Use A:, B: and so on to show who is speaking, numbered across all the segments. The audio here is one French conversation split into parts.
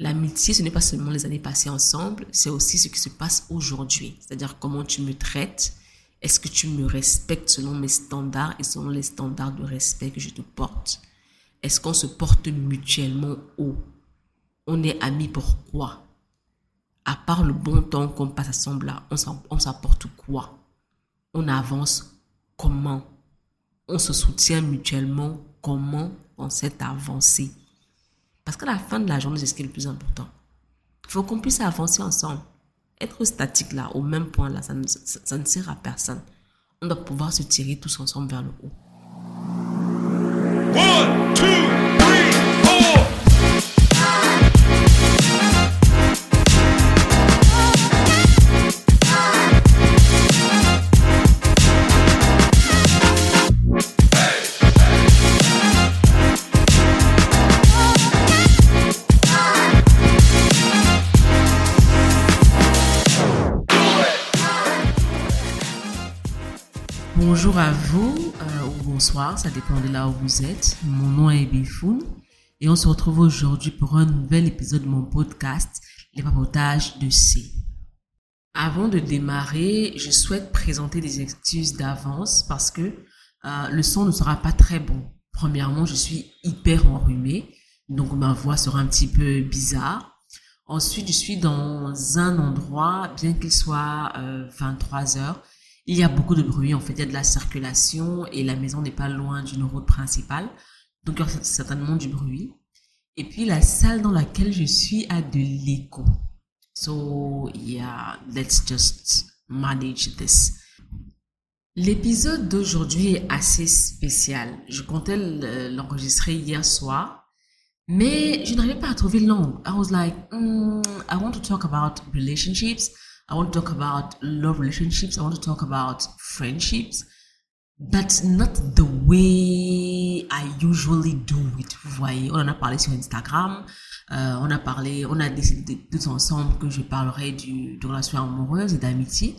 A: L'amitié, ce n'est pas seulement les années passées ensemble, c'est aussi ce qui se passe aujourd'hui. C'est-à-dire comment tu me traites. Est-ce que tu me respectes selon mes standards et selon les standards de respect que je te porte? Est-ce qu'on se porte mutuellement haut? On est amis pourquoi À part le bon temps qu'on passe ensemble là, on s'apporte quoi? On avance comment? On se soutient mutuellement comment on s'est avancé parce qu'à la fin de la journée, c'est ce qui est le plus important. Il faut qu'on puisse avancer ensemble. Être statique là, au même point là, ça ne, ça ne sert à personne. On doit pouvoir se tirer tous ensemble vers le haut. One, two, à vous, euh, ou bonsoir, ça dépend de là où vous êtes. Mon nom est Bifoun et on se retrouve aujourd'hui pour un nouvel épisode de mon podcast, Les papotages de C. Avant de démarrer, je souhaite présenter des excuses d'avance parce que euh, le son ne sera pas très bon. Premièrement, je suis hyper enrhumée, donc ma voix sera un petit peu bizarre. Ensuite, je suis dans un endroit, bien qu'il soit 23 euh, heures, il y a beaucoup de bruit, en fait, il y a de la circulation et la maison n'est pas loin d'une route principale. Donc, il y a certainement du bruit. Et puis, la salle dans laquelle je suis a de l'écho. So, yeah, let's just manage this. L'épisode d'aujourd'hui est assez spécial. Je comptais l'enregistrer hier soir, mais je n'arrivais pas à trouver langue. I was like, mm, I want to talk about relationships. I want to talk about love relationships. I want to talk about friendships, but not the way I usually do it. Vous voyez, on en a parlé sur Instagram. Euh, on a parlé, on a décidé tous ensemble que je parlerai du, de relations amoureuses et d'amitié.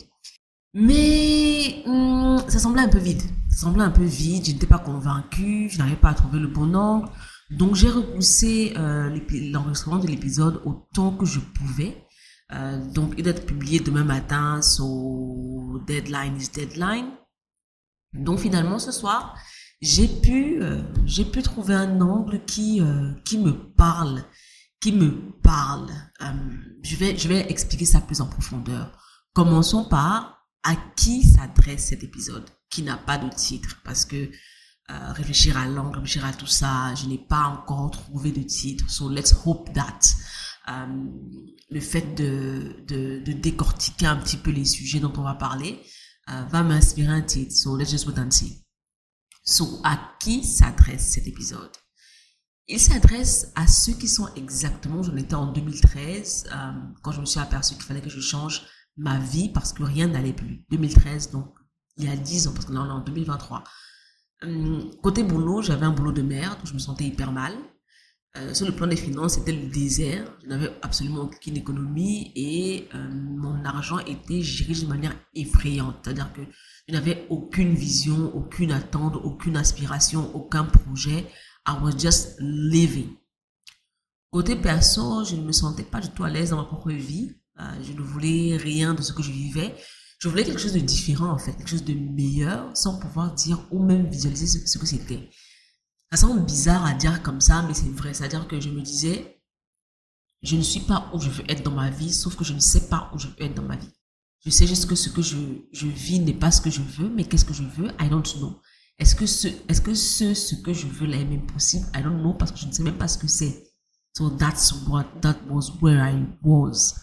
A: Mais hum, ça semblait un peu vide. Ça semblait un peu vide. Je n'étais pas convaincue. Je n'arrivais pas à trouver le bon angle. Donc j'ai repoussé euh, l'enregistrement de l'épisode autant que je pouvais. Euh, donc, il doit être publié demain matin, so deadline is deadline. Donc, finalement, ce soir, j'ai pu, euh, j'ai pu trouver un angle qui, euh, qui me parle, qui me parle. je vais, je vais expliquer ça plus en profondeur. Commençons par à qui s'adresse cet épisode, qui n'a pas de titre, parce que réfléchir à l'angle, réfléchir à tout ça, je n'ai pas encore trouvé de titre. So let's hope that le fait de, de, décortiquer un petit peu les sujets dont on va parler euh, va m'inspirer un titre. So let's just and see. So à qui s'adresse cet épisode? Il s'adresse à ceux qui sont exactement, j'en étais en 2013, euh, quand je me suis aperçu qu'il fallait que je change ma vie parce que rien n'allait plus. 2013, donc il y a 10 ans, parce que là on est en 2023. Hum, côté boulot, j'avais un boulot de merde, je me sentais hyper mal. Euh, sur le plan des finances, c'était le désert. Je n'avais absolument aucune économie et euh, mon argent était géré d'une manière effrayante. C'est-à-dire que je n'avais aucune vision, aucune attente, aucune aspiration, aucun projet. I was just living. Côté perso, je ne me sentais pas du tout à l'aise dans ma propre vie. Euh, je ne voulais rien de ce que je vivais. Je voulais quelque chose de différent, en fait, quelque chose de meilleur, sans pouvoir dire ou même visualiser ce que c'était. Ça semble bizarre à dire comme ça, mais c'est vrai. C'est-à-dire que je me disais, je ne suis pas où je veux être dans ma vie, sauf que je ne sais pas où je veux être dans ma vie. Je sais juste que ce que je, je vis n'est pas ce que je veux, mais qu'est-ce que je veux? I don't know. Est-ce que ce, est-ce que ce, ce que je veux là est même possible? I don't know parce que je ne sais même pas ce que c'est. So that's what, that was where I was.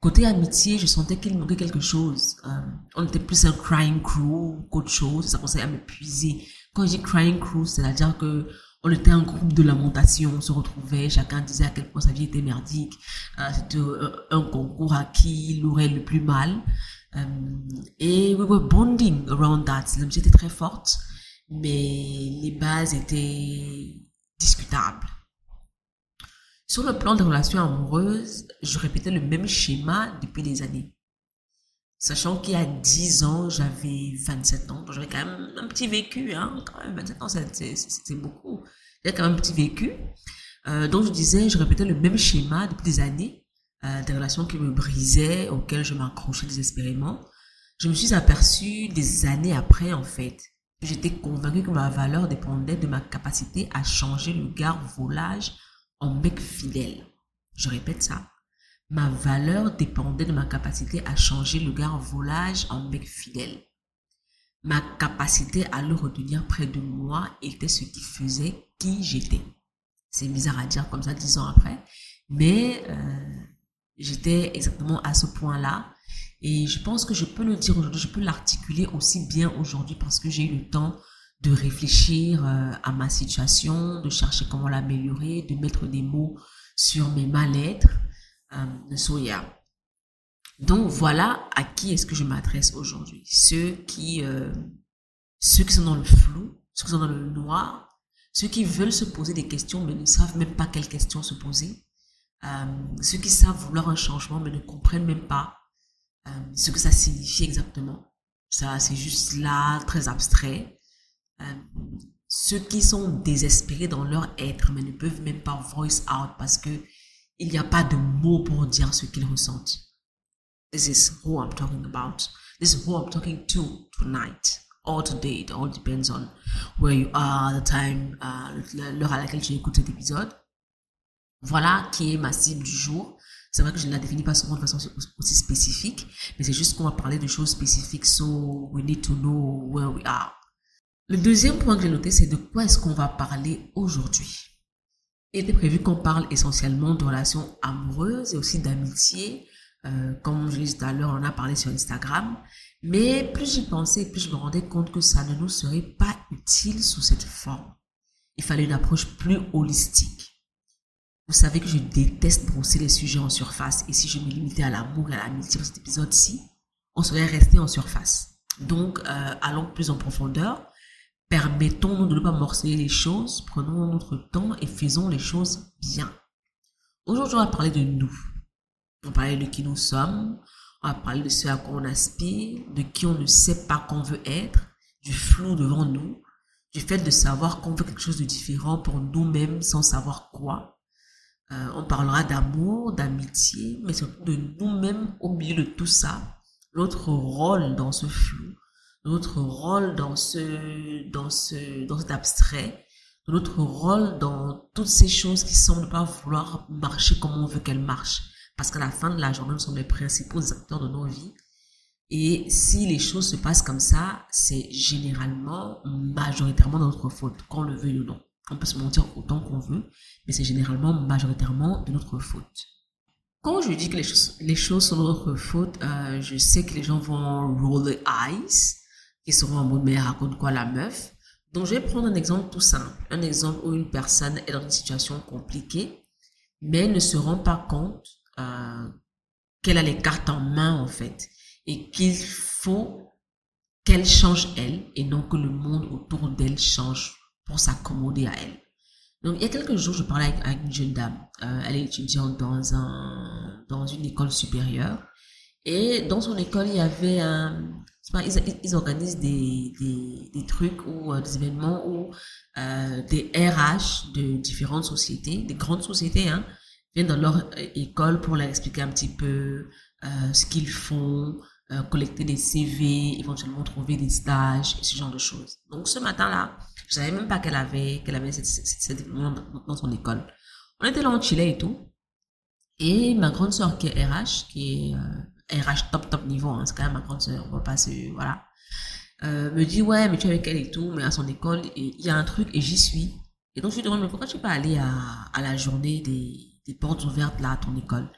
A: Côté amitié, je sentais qu'il manquait quelque chose. Euh, on était plus un crying crew qu'autre chose. Ça commençait à m'épuiser. Quand j'ai crying crew, c'est-à-dire que on était un groupe de lamentation, on se retrouvait, chacun disait à quel point sa vie était merdique. Euh, C'était euh, un concours à qui l'aurait le plus mal. Euh, et we were bonding around that. L'amitié était très forte, mais les bases étaient discutables. Sur le plan des relations amoureuses, je répétais le même schéma depuis des années. Sachant qu'il y a 10 ans, j'avais 27 ans. J'avais quand même un petit vécu. Hein, quand même, 27 ans, c'est beaucoup. J'avais quand même un petit vécu. Euh, donc je disais, je répétais le même schéma depuis des années, euh, des relations qui me brisaient, auxquelles je m'accrochais désespérément. Je me suis aperçue des années après, en fait, j'étais convaincue que ma valeur dépendait de ma capacité à changer le gars volage en mec fidèle. Je répète ça. Ma valeur dépendait de ma capacité à changer le gars volage en mec fidèle. Ma capacité à le retenir près de moi était ce qui faisait qui j'étais. C'est bizarre à dire comme ça dix ans après, mais euh, j'étais exactement à ce point-là. Et je pense que je peux le dire aujourd'hui, je peux l'articuler aussi bien aujourd'hui parce que j'ai eu le temps de réfléchir euh, à ma situation, de chercher comment l'améliorer, de mettre des mots sur mes mal-être. Euh, Soya. Donc voilà à qui est-ce que je m'adresse aujourd'hui. Ceux qui, euh, ceux qui sont dans le flou, ceux qui sont dans le noir, ceux qui veulent se poser des questions mais ne savent même pas quelles questions se poser, euh, ceux qui savent vouloir un changement mais ne comprennent même pas euh, ce que ça signifie exactement. Ça, c'est juste là, très abstrait. Ceux qui sont désespérés dans leur être mais ne peuvent même pas voice out parce que il n'y a pas de mots pour dire ce qu'ils ressentent. This is who I'm talking about. This is who I'm talking to tonight or today. It all depends on where you are, the time, uh, l'heure à laquelle tu écoutes cet épisode. Voilà qui est ma cible du jour. C'est vrai que je ne la définis pas souvent de façon aussi spécifique, mais c'est juste qu'on va parler de choses spécifiques, so we need to know where we are. Le deuxième point que j'ai noté, c'est de quoi est-ce qu'on va parler aujourd'hui? Il était prévu qu'on parle essentiellement de relations amoureuses et aussi d'amitié, euh, comme je l'ai dit tout à l'heure, on a parlé sur Instagram. Mais plus j'y pensais, plus je me rendais compte que ça ne nous serait pas utile sous cette forme. Il fallait une approche plus holistique. Vous savez que je déteste brosser les sujets en surface et si je me limitais à l'amour et à l'amitié dans cet épisode-ci, on serait resté en surface. Donc, euh, allons plus en profondeur. Permettons-nous de ne pas morceler les choses, prenons notre temps et faisons les choses bien. Aujourd'hui, on va parler de nous. On va parler de qui nous sommes, on va parler de ce à quoi on aspire, de qui on ne sait pas qu'on veut être, du flou devant nous, du fait de savoir qu'on veut quelque chose de différent pour nous-mêmes sans savoir quoi. Euh, on parlera d'amour, d'amitié, mais surtout de nous-mêmes au milieu de tout ça, notre rôle dans ce flou, notre rôle dans ce, dans ce, dans cet abstrait, notre rôle dans toutes ces choses qui semblent pas vouloir marcher comme on veut qu'elles marchent. Parce qu'à la fin de la journée, nous sommes les principaux acteurs de nos vies. Et si les choses se passent comme ça, c'est généralement, majoritairement de notre faute, qu'on le veuille ou non. On peut se mentir autant qu'on veut, mais c'est généralement, majoritairement de notre faute. Quand je dis que les choses, les choses sont de notre faute, euh, je sais que les gens vont roll the eyes, qui seront en mode mais raconte quoi la meuf? Donc je vais prendre un exemple tout simple, un exemple où une personne est dans une situation compliquée, mais ne se rend pas compte euh, qu'elle a les cartes en main en fait et qu'il faut qu'elle change elle et non que le monde autour d'elle change pour s'accommoder à elle. Donc il y a quelques jours, je parlais avec, une jeune dame. Euh, elle est étudiante dans un dans une école supérieure et dans son école il y avait un ils, ils, organisent des, des, des trucs ou euh, des événements où euh, des RH de différentes sociétés, des grandes sociétés, hein, viennent dans leur euh, école pour leur expliquer un petit peu ce qu'ils font, collecter des CV, éventuellement trouver des stages, ce genre de choses. Donc ce matin-là, je savais même pas qu'elle avait qu'elle avait cette, cette, dans son école. On était là, en chillait et tout. Et ma grande soeur qui est RH, qui est RH top top niveau, hein, c'est quand même ma grande soeur, on va pas se, voilà, euh, me dit ouais mais tu es avec elle et tout, mais à son école il y a un truc et j'y suis. Et donc je lui demande mais pourquoi tu peux pas aller à, la journée des des portes ouvertes là à ton école?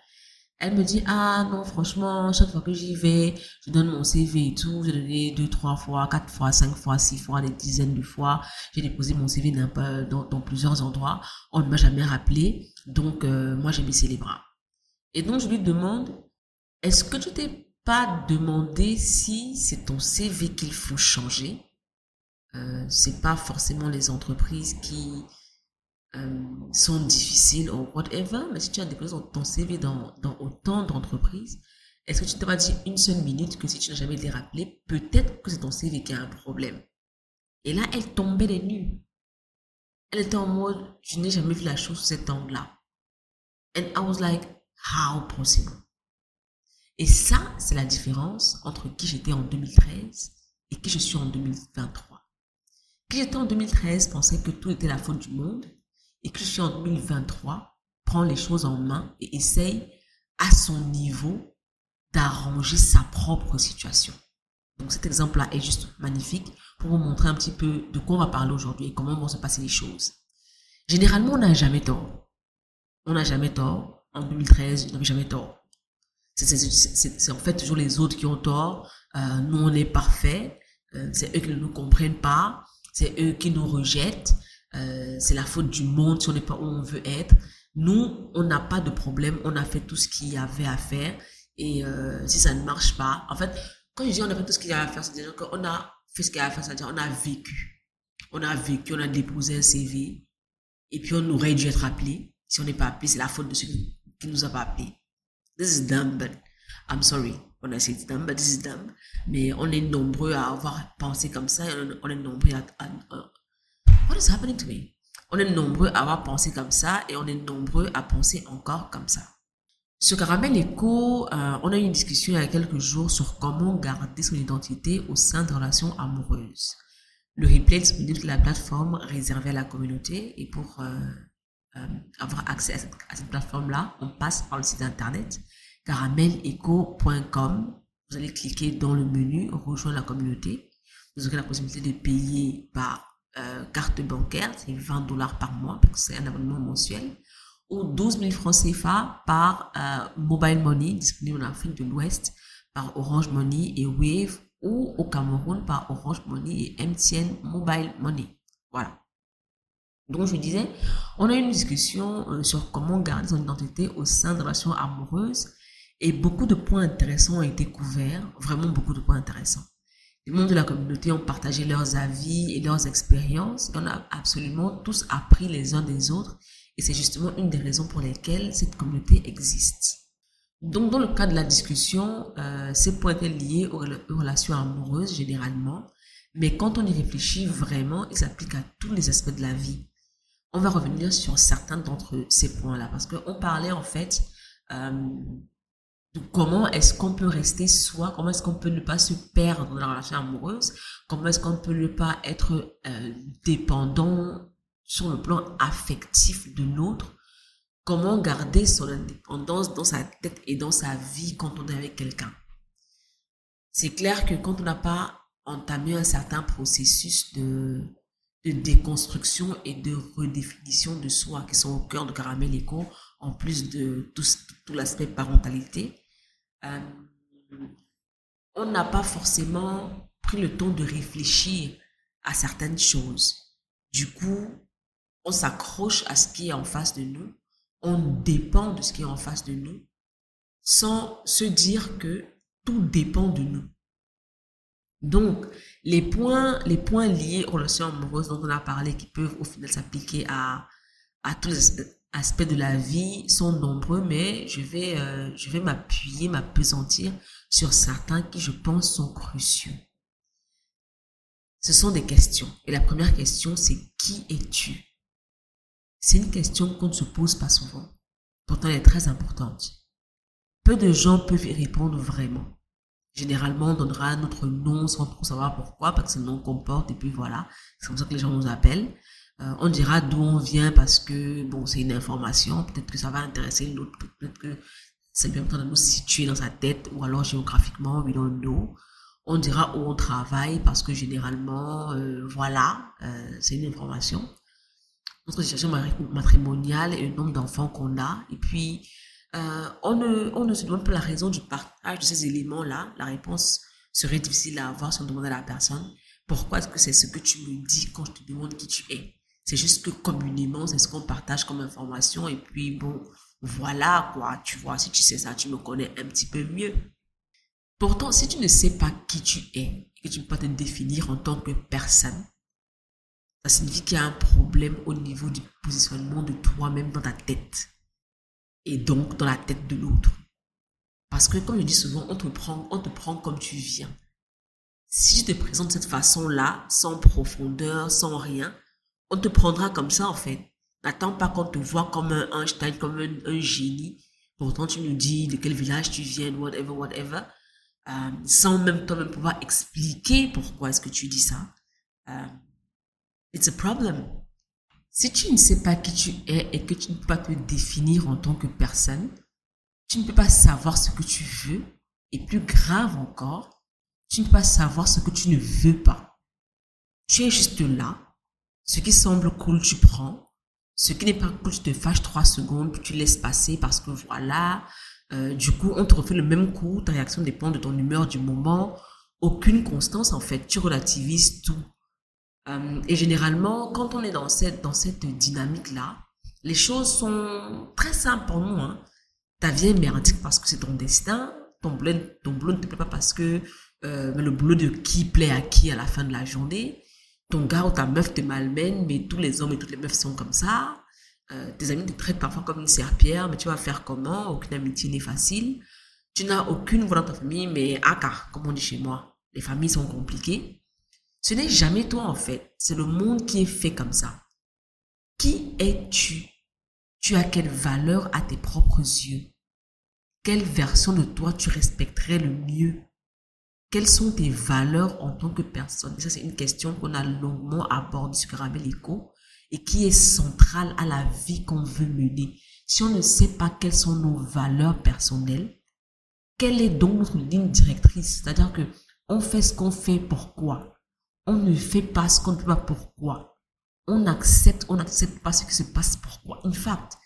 A: Elle me dit, ah non, franchement, chaque fois que j'y vais, je donne mon CV et tout. J'ai donné deux, trois fois, quatre fois, cinq fois, six fois, des dizaines de fois. J'ai déposé mon CV dans, dans, plusieurs endroits. On ne m'a jamais rappelé. Donc, euh, moi, j'ai baissé les bras. Et donc, je lui demande, est-ce que tu t'es pas demandé si c'est ton CV qu'il faut changer? Euh, c'est pas forcément les entreprises qui euh, sont difficiles ou whatever, mais si tu as déposé ton CV dans, autant d'entreprises, est-ce que tu t'es pas dit une seule minute que si tu n'as jamais été rappelé, peut-être que c'est ton CV qui a un problème? Et là, elle tombait des nues. Elle était en mode, je n'ai jamais vu la chose sous cet angle-là. And I was like, how possible? Et ça, c'est la différence entre qui j'étais en 2013 et qui je suis en 2023. Qui j'étais en 2013 pensait que tout était la faute du monde et qui je suis en 2023 prend les choses en main et essaye à son niveau d'arranger sa propre situation. Donc cet exemple-là est juste magnifique pour vous montrer un petit peu de quoi on va parler aujourd'hui et comment vont se passer les choses. Généralement, on n'a jamais tort. On n'a jamais tort. En 2013, on n'avait jamais tort. C'est en fait toujours les autres qui ont tort. Euh, nous, on est parfait. Euh, c'est eux qui ne nous comprennent pas. C'est eux qui nous rejettent. Euh, c'est la faute du monde si on n'est pas où on veut être. Nous, on n'a pas de problème. On a fait tout ce qu'il y avait à faire. Et euh, si ça ne marche pas, en fait, quand je dis on a fait tout ce qu'il y avait à faire, c'est-à-dire qu'on a fait ce qu'il y avait à faire, c'est-à-dire on a vécu. On a vécu, on a déposé un CV. Et puis on aurait dû être appelé. Si on n'est pas appelé, c'est la faute de ceux qui ne nous a pas appelé. This is dumb, but I'm sorry. On a essayé dumb, but this is dumb. Mais on est nombreux à avoir pensé comme ça. on est nombreux à, What is happening to me? On est nombreux à avoir pensé comme ça et on est nombreux à penser encore comme ça. Sur Caramel Echo, euh, on a eu une discussion il y a quelques jours sur comment garder son identité au sein de relations amoureuses. Le replay est disponible sur la plateforme réservée à la communauté et pour euh, avoir accès à cette, plateforme-là, on passe par le site internet caramelecho.com. Vous allez cliquer dans le menu Rejoindre la communauté. Vous aurez la possibilité de payer par carte bancaire, c'est 20 dollars par mois, parce que c'est un abonnement mensuel ou 12 000 francs CFA par euh, Mobile Money, disponible en Afrique de l'Ouest, par Orange Money et Wave, ou au Cameroun par Orange Money et MTN Mobile Money. Voilà. Donc, je disais, on a eu une discussion euh, sur comment garder son identité au sein de relations amoureuses et beaucoup de points intéressants ont été couverts, vraiment beaucoup de points intéressants. Les membres de la communauté ont partagé leurs avis et leurs expériences et on a absolument tous appris les uns des autres et c'est justement une des raisons pour lesquelles cette communauté existe. Donc, dans le cas de la discussion, euh, ces points étaient liés aux, relations amoureuses généralement, mais quand on y réfléchit vraiment, ils s'appliquent à tous les aspects de la vie. On va revenir sur certains d'entre ces points-là, parce qu'on parlait en fait euh, de comment est-ce qu'on peut rester soi, comment est-ce qu'on peut ne pas se perdre dans la relation amoureuse, comment est-ce qu'on peut ne pas être euh, dépendant sur le plan affectif de l'autre, comment garder son indépendance dans sa tête et dans sa vie quand on est avec quelqu'un. C'est clair que quand on n'a pas entamé un certain processus de, de déconstruction et de redéfinition de soi qui sont au cœur de Caramel Echo, en plus de tout, tout l'aspect parentalité, euh, on n'a pas forcément pris le temps de réfléchir à certaines choses. Du coup, on s'accroche à ce qui est en face de nous, on dépend de ce qui est en face de nous, sans se dire que tout dépend de nous. Donc, les points, les points liés aux relations amoureuses dont on a parlé, qui peuvent au final s'appliquer à, à tous les aspects de la vie, sont nombreux, mais je vais, euh, je vais m'appuyer, m'apesantir sur certains qui, je pense, sont cruciaux. Ce sont des questions. Et la première question, c'est qui es-tu? C'est une question qu'on ne se pose pas souvent. Pourtant, elle est très importante. Peu de gens peuvent y répondre vraiment. Généralement, on donnera notre nom sans trop savoir pourquoi, parce que le nom qu'on porte, et puis voilà. C'est comme ça que les gens nous appellent. Euh, on dira d'où on vient parce que, bon, c'est une information. Peut-être que ça va intéresser l'autre. Peut-être que c'est bien de nous situer dans sa tête, ou alors géographiquement, we don't know. On dira où on travaille parce que généralement, euh, voilà, euh, c'est une information notre situation matrimoniale et le nombre d'enfants qu'on a. Et puis, euh, on, ne, on ne se demande pas la raison du partage de ces éléments-là. La réponse serait difficile à avoir si on demande à la personne pourquoi est-ce que c'est ce que tu me dis quand je te demande qui tu es? C'est juste que communément, c'est ce qu'on partage comme information. Et puis, bon, voilà quoi, tu vois, si tu sais ça, tu me connais un petit peu mieux. Pourtant, si tu ne sais pas qui tu es, et que tu ne peux pas te définir en tant que personne, ça signifie qu'il y a un problème au niveau du positionnement de toi-même dans ta tête. Et donc dans la tête de l'autre. Parce que comme je dis souvent, on te prend, on te prend comme tu viens. Si je te présente de cette façon-là, sans profondeur, sans rien, on te prendra comme ça, en fait. N'attends pas qu'on te voit comme un Einstein, comme un, génie. Pourtant, tu nous dis de quel village tu viens, whatever, whatever. Euh, sans même toi-même pouvoir expliquer pourquoi est-ce que tu dis ça. Euh, it's a problem. Si tu ne sais pas qui tu es et que tu ne peux pas te définir en tant que personne, tu ne peux pas savoir ce que tu veux. Et plus grave encore, tu ne peux pas savoir ce que tu ne veux pas. Tu es juste là. Ce qui semble cool, tu prends. Ce qui n'est pas cool, tu te fâches trois secondes, puis tu laisses passer parce que voilà. Euh, du coup, on te refait le même coup. Ta réaction dépend de ton humeur du moment. Aucune constance, en fait. Tu relativises tout. Euh, et généralement, quand on est dans cette, dans cette dynamique-là, les choses sont très simples pour nous. Hein. Ta vie est merdique parce que c'est ton destin. Ton boulot, ton boulot ne te plaît pas parce que euh, le boulot de qui plaît à qui à la fin de la journée. Ton gars ou ta meuf te malmène, mais tous les hommes et toutes les meufs sont comme ça. Euh, tes amis te traitent parfois comme une serpillère, mais tu vas faire comment? Aucune amitié n'est facile. Tu n'as aucune voix dans ta famille, mais aka, comme on dit chez moi, les familles sont compliquées. Ce n'est jamais toi en fait, c'est le monde qui est fait comme ça. Qui es-tu? Tu as quelle valeur à tes propres yeux? Quelle version de toi tu respecterais le mieux? Quelles sont tes valeurs en tant que personne? Ça, c'est une question qu'on a longuement abordée sur Caramel et qui est centrale à la vie qu'on veut mener. Si on ne sait pas quelles sont nos valeurs personnelles, quelle est donc notre ligne directrice? C'est-à-dire que on fait ce qu'on fait pourquoi on ne fait pas ce qu'on ne peut pas pourquoi? On accepte, on n'accepte pas ce qui se passe. Pourquoi? In fact,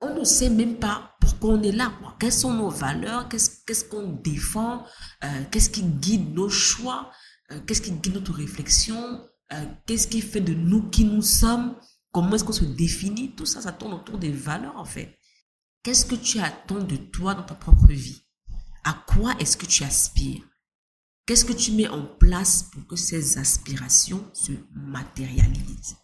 A: on ne sait même pas pourquoi on est là. Quelles sont nos valeurs? Qu'est-ce qu'on défend? Euh, Qu'est-ce qui guide nos choix? Euh, Qu'est-ce qui guide notre réflexion? Euh, Qu'est-ce qui fait de nous qui nous sommes? Comment est-ce qu'on se définit? Tout ça, ça tourne autour des valeurs en fait. Qu'est-ce que tu attends de toi dans ta propre vie? À quoi est-ce que tu aspires? Qu'est-ce que tu mets en place pour que ces aspirations se matérialisent?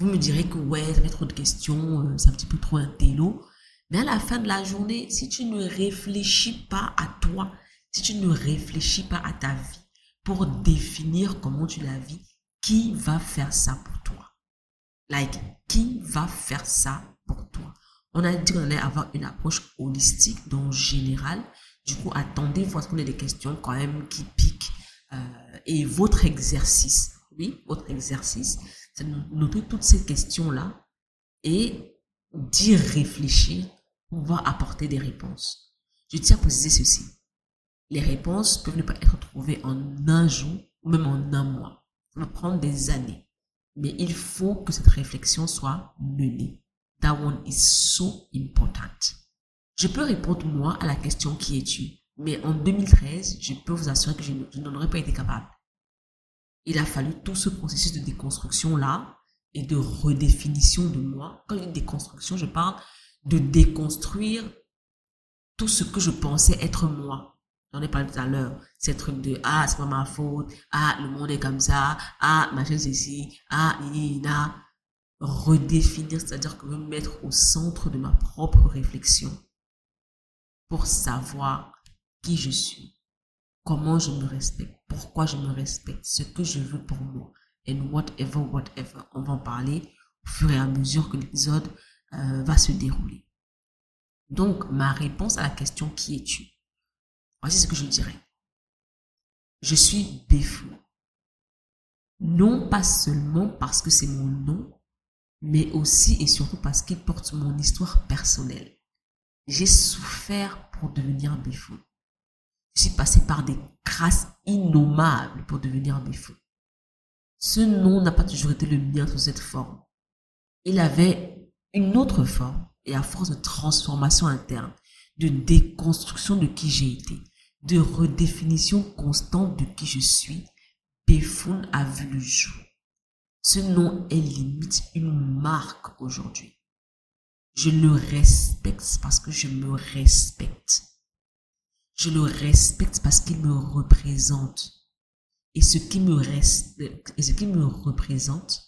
A: Vous me direz que ouais, ça fait trop de questions, euh, c'est un petit peu trop un télo. Mais à la fin de la journée, si tu ne réfléchis pas à toi, si tu ne réfléchis pas à ta vie pour définir comment tu la vis, qui va faire ça pour toi? Like, qui va faire ça pour toi? On a dit qu'on allait avoir une approche holistique, donc générale, du coup, attendez voir qu'on des questions quand même qui piquent. Euh, et votre exercice, oui, votre exercice, c'est de noter toutes ces questions-là et d'y réfléchir pour pouvoir apporter des réponses. Je tiens à préciser ceci. Les réponses peuvent ne pas être trouvées en un jour ou même en un mois. Ça va prendre des années. Mais il faut que cette réflexion soit menée. That one is so important. Je peux répondre moi à la question qui es-tu Mais en 2013, je peux vous assurer que je, n'en aurais pas été capable. Il a fallu tout ce processus de déconstruction-là et de redéfinition de moi. Quand je dis déconstruction, je parle de déconstruire tout ce que je pensais être moi. J'en ai parlé tout à l'heure. Ces trucs de ah, c'est pas ma faute, ah, le monde est comme ça, ah, machin ici, ah, ina. Redéfinir, c'est-à-dire que me mettre au centre de ma propre réflexion pour savoir qui je suis, comment je me respecte, pourquoi je me respecte, ce que je veux pour moi, and whatever, whatever. On va en parler au fur et à mesure que l'épisode euh, va se dérouler. Donc, ma réponse à la question qui es-tu? Voici ce que je dirais. Je suis défou. Non pas seulement parce que c'est mon nom, mais aussi et surtout parce qu'il porte mon histoire personnelle. J'ai souffert pour devenir Bifou. Je suis passé par des grâces innommables pour devenir Bifou. Ce nom n'a pas toujours été le mien sous cette forme. Il avait une autre forme et à force de transformation interne, de déconstruction de qui j'ai été, de redéfinition constante de qui je suis, Béfoun a vu le jour. Ce nom est limite une marque aujourd'hui. Je le respecte parce que je me respecte. Je le respecte parce qu'il me représente. Et ce qui me, représente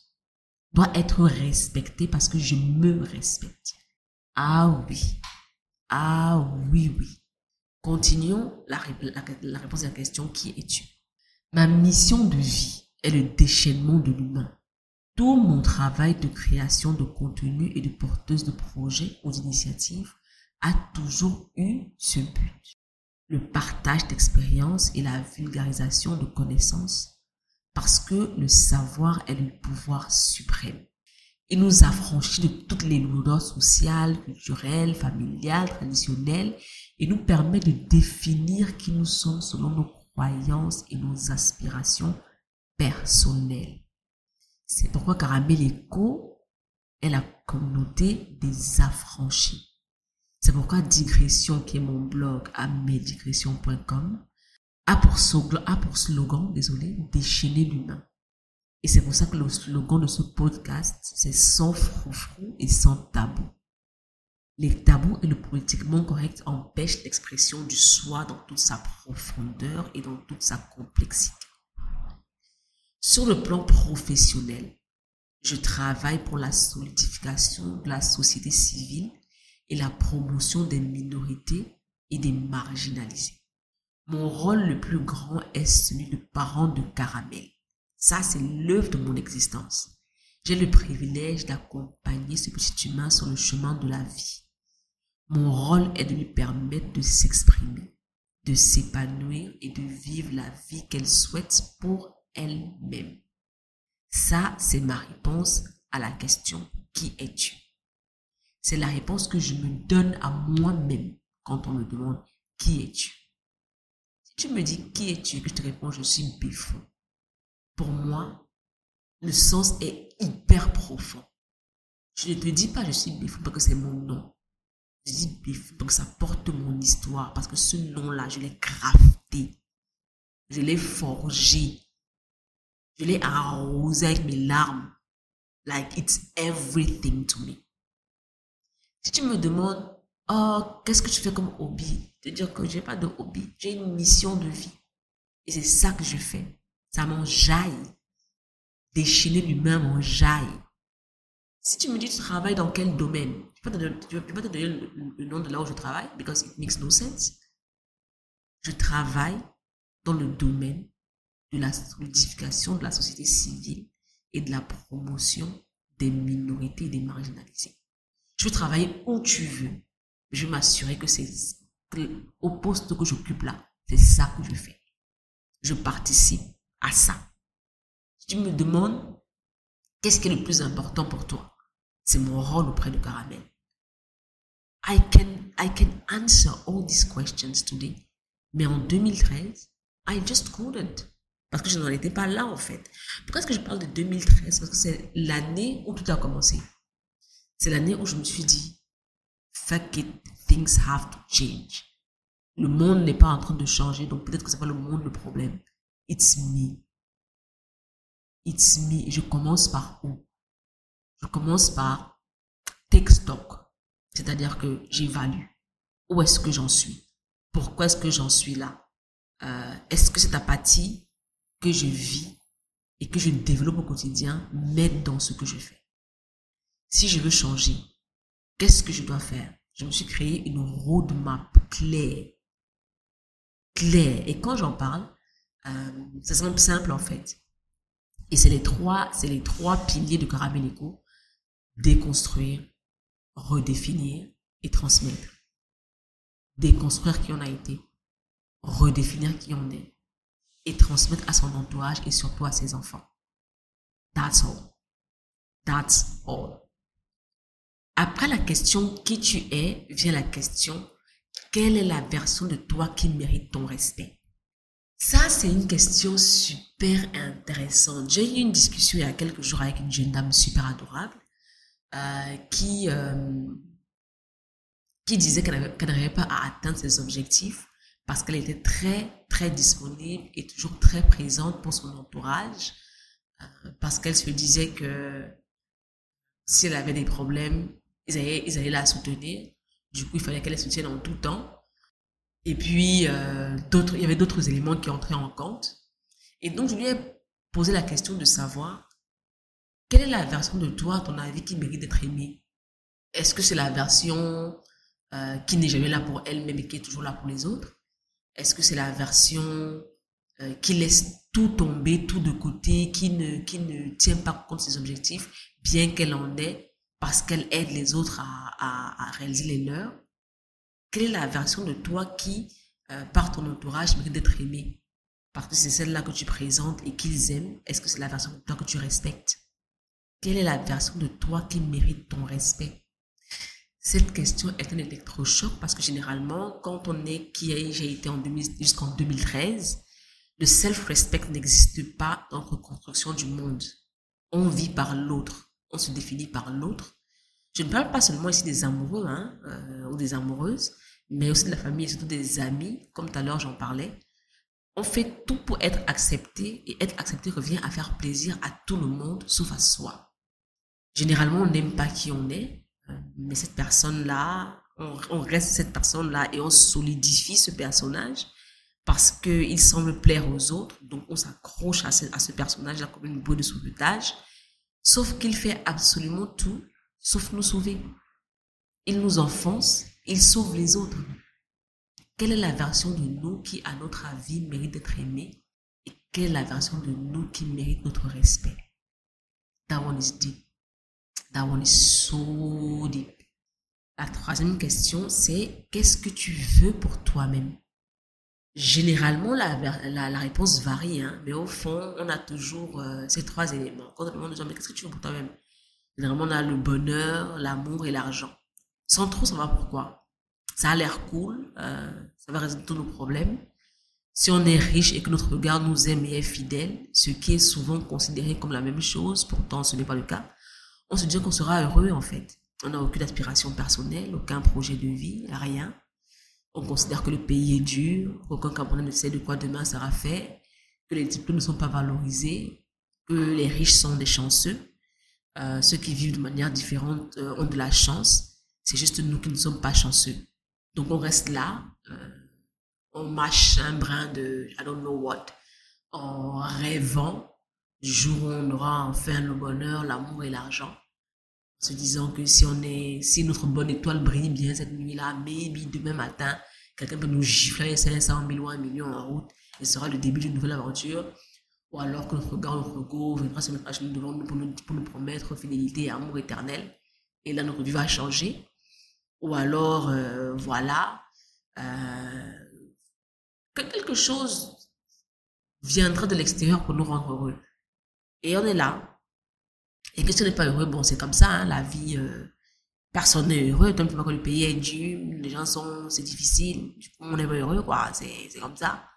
A: doit être respecté parce que je me respecte. Ah oui. Ah oui, oui. Continuons la, la réponse à la question qui es-tu? Ma mission de vie est le déchaînement de l'humain tout mon travail de création de contenu et de porteuse de projets ou d'initiatives a toujours eu ce but. Le partage d'expériences et la vulgarisation de connaissances parce que le savoir est le pouvoir suprême. Il nous affranchit de toutes les lourdeurs sociales, culturelles, familiales, traditionnelles et nous permet de définir qui nous sommes selon nos croyances et nos aspirations personnelles. C'est pourquoi Caramel Echo est la communauté des affranchis. C'est pourquoi Digression, qui est mon blog à medigression.com, a pour slogan, a pour slogan, désolé, déchaîner l'humain. Et c'est pour ça que le slogan de ce podcast, c'est sans froufrou et sans tabou. Les tabous et le politiquement correct empêchent l'expression du soi dans toute sa profondeur et dans toute sa complexité. Sur le plan professionnel, je travaille pour la solidification de la société civile et la promotion des minorités et des marginalisés. Mon rôle le plus grand est celui de parent de caramel. Ça, c'est l'œuvre de mon existence. J'ai le privilège d'accompagner ce petit humain sur le chemin de la vie. Mon rôle est de lui permettre de s'exprimer, de s'épanouir et de vivre la vie qu'elle souhaite pour elle-même. Ça, c'est ma réponse à la question qui es-tu? C'est la réponse que je me donne à moi-même quand on me demande qui es-tu? Si tu me dis qui es-tu? Que je te réponds je suis Bifou, pour moi, le sens est hyper profond. Je ne te dis pas je suis Bifou parce que c'est mon nom. Je dis Bifou parce que ça porte mon histoire, parce que ce nom-là, je l'ai crafté. Je l'ai forgé. Je l'ai arrosé avec mes larmes. Like it's everything to me. Si tu me demandes, oh, qu'est-ce que tu fais comme hobby? Te dire que j'ai pas de hobby. J'ai une mission de vie. Et c'est ça que je fais. Ça m'enjaille. Déchaîner l'humain m'enjaille. Si tu me dis, tu travailles dans quel domaine? Je ne vais pas te donner le nom de là où je travaille, because it makes no sense. Je travaille dans le domaine de la solidification de la société civile et de la promotion des minorités et des marginalisés. Je veux travailler où tu veux. Je veux m'assurer que c'est au poste que j'occupe là, c'est ça que je fais. Je participe à ça. Si tu me demandes qu'est-ce qui est le plus important pour toi, c'est mon rôle auprès de Caramel. I can, I can answer all these questions today. Mais en 2013, I just couldn't. Parce que je n'en étais pas là, en fait. Pourquoi est-ce que je parle de 2013 Parce que c'est l'année où tout a commencé. C'est l'année où je me suis dit, fuck it, things have to change. Le monde n'est pas en train de changer, donc peut-être que c'est pas le monde le problème. It's me. It's me. je commence par où? Je commence par take stock. C'est-à-dire que j'évalue. Où est-ce que j'en suis Pourquoi est-ce que j'en suis là? Euh, Est-ce que cette apathie que je vis et que je développe au quotidien m'aide dans ce que je fais. Si je veux changer, qu'est-ce que je dois faire? Je me suis créé une roadmap claire. Claire. Et quand j'en parle, euh, ça semble simple en fait. Et c'est les trois, c'est les trois piliers de Caramélico. Déconstruire, redéfinir et transmettre. Déconstruire qui on a été, redéfinir qui on est et transmettre à son entourage et surtout à ses enfants. That's all. That's all. Après la question qui tu es, vient la question quelle est la version de toi qui mérite ton respect? Ça, c'est une question super intéressante. J'ai eu une discussion il y a quelques jours avec une jeune dame super adorable euh, qui, euh, qui disait qu'elle n'arrivait pas à atteindre ses objectifs parce qu'elle était très, très disponible et toujours très présente pour son entourage, euh, parce qu'elle se disait que si elle avait des problèmes, ils allaient, ils allaient la soutenir. Du coup, il fallait qu'elle les soutienne en tout temps. Et puis, euh, il y avait d'autres éléments qui entraient en compte. Et donc, je lui ai posé la question de savoir quelle est la version de toi, à ton avis, qui mérite d'être aimée? Est-ce que c'est la version euh, qui n'est jamais là pour elle-même et qui est toujours là pour les autres? Est-ce que c'est la version euh, qui laisse tout tomber, tout de côté, qui ne, tient pas compte de ses objectifs, bien qu'elle en ait, parce qu'elle aide les autres à, réaliser les leurs? Quelle est la version de toi qui, euh, par ton entourage, mérite d'être aimée? Parce que c'est celle-là que tu présentes et qu'ils aiment. Est-ce que c'est la version de toi que tu respectes? Quelle est la version de toi qui mérite ton respect? Cette question est un électrochoc parce que généralement, quand on est qui j'ai été en jusqu'en 2013, le self-respect n'existe pas dans notre construction du monde. On vit par l'autre, on se définit par l'autre. Je ne parle pas seulement ici des amoureux hein, euh, ou des amoureuses, mais aussi de la famille et surtout des amis, comme tout à l'heure j'en parlais. On fait tout pour être accepté et être accepté revient à faire plaisir à tout le monde sauf à soi. Généralement, on n'aime pas qui on est, mais cette personne-là, on, reste cette personne-là et on solidifie ce personnage parce qu'il semble plaire aux autres. Donc, on s'accroche à ce, personnage-là comme une bouée de sauvetage. Sauf qu'il fait absolument tout, sauf nous sauver. Il nous enfonce, il sauve les autres. Quelle est la version de nous qui, à notre avis, mérite d'être aimée et quelle est la version de nous qui mérite notre respect? That one is deep. That one is so deep. La troisième question, c'est qu'est-ce que tu veux pour toi-même? Généralement, la, la, réponse varie, hein, mais au fond, on a toujours euh, ces trois éléments. Quand on demande aux gens, mais qu'est-ce que tu veux pour toi-même? Généralement, on a le bonheur, l'amour et l'argent. Sans trop savoir pourquoi. Ça a l'air cool, euh, ça va résoudre tous nos problèmes. Si on est riche et que notre regard nous aime et est fidèle, ce qui est souvent considéré comme la même chose, pourtant ce n'est pas le cas, on se dit qu'on sera heureux en fait. On n'a aucune aspiration personnelle, aucun projet de vie, rien. On considère que le pays est dur, qu'aucun Camerounais ne sait de quoi demain sera fait, que les diplômes ne sont pas valorisés, que les riches sont des chanceux. Euh, ceux qui vivent de manière différente euh, ont de la chance. C'est juste nous qui ne sommes pas chanceux. Donc on reste là, euh, on mâche un brin de I don't know what, en rêvant du jour où on aura enfin le bonheur, l'amour et l'argent. En se disant que si notre bonne étoile brille bien cette nuit-là, maybe demain matin, quelqu'un peut nous gifler 500 000 ou 1 million en route et sera le début d'une nouvelle aventure. Ou alors que notre regard, notre go viendra se mettre à genoux devant nous pour, nous pour nous promettre fidélité et amour éternel. Et là, notre vie va changer. Ou alors, euh, voilà, euh, que quelque chose viendra de l'extérieur pour nous rendre heureux. Et on est là. Et que ce n'est pas heureux, bon, c'est comme ça, hein, la vie, euh, personne n'est heureux, tant que le pays est dur, les gens sont, c'est difficile, on n'est pas heureux, quoi, c'est comme ça.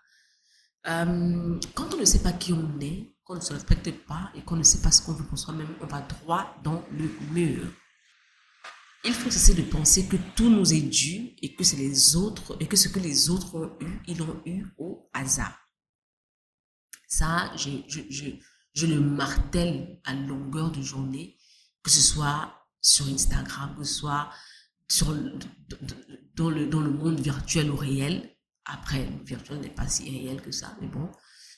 A: Euh, quand on ne sait pas qui on est, qu'on ne se respecte pas et qu'on ne sait pas ce qu'on veut pour soi-même, on va droit dans le mur. Il faut cesser de penser que tout nous est dû et que c'est les autres et que ce que les autres ont eu, ils l'ont eu au hasard. Ça, je, le martèle à longueur de journée, que ce soit sur Instagram, que ce soit dans, le, dans le monde virtuel ou réel. Après, le virtuel n'est pas si réel que ça, mais bon,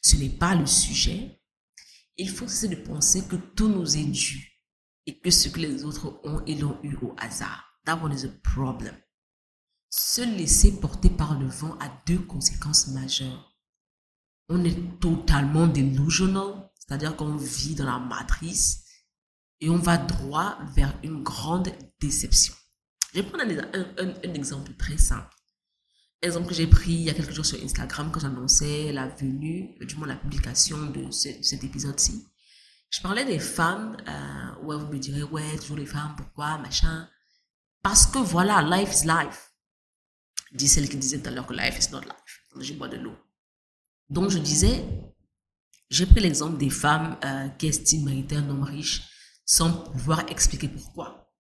A: ce n'est pas le sujet. Il faut cesser de penser que tout nous est dû et que ce que les autres ont, ils l'ont eu au hasard. That one is a problem. Se laisser porter par le vent a deux conséquences majeures. On est totalement delusional c'est-à-dire qu'on vit dans la matrice et on va droit vers une grande déception. Je vais prendre un, exemple très simple. Exemple que j'ai pris il y a quelques jours sur Instagram quand j'annonçais la venue, du moins la publication de, cet épisode-ci. Je parlais des femmes, euh, où vous me direz, ouais, toujours les femmes, pourquoi, machin. Parce que voilà, life is life. Dit celle qui disait tout à l'heure que life is not life. Je bois de l'eau. Donc je disais, j'ai pris l'exemple des femmes euh, qui estiment mériter un homme riche sans pouvoir expliquer pourquoi.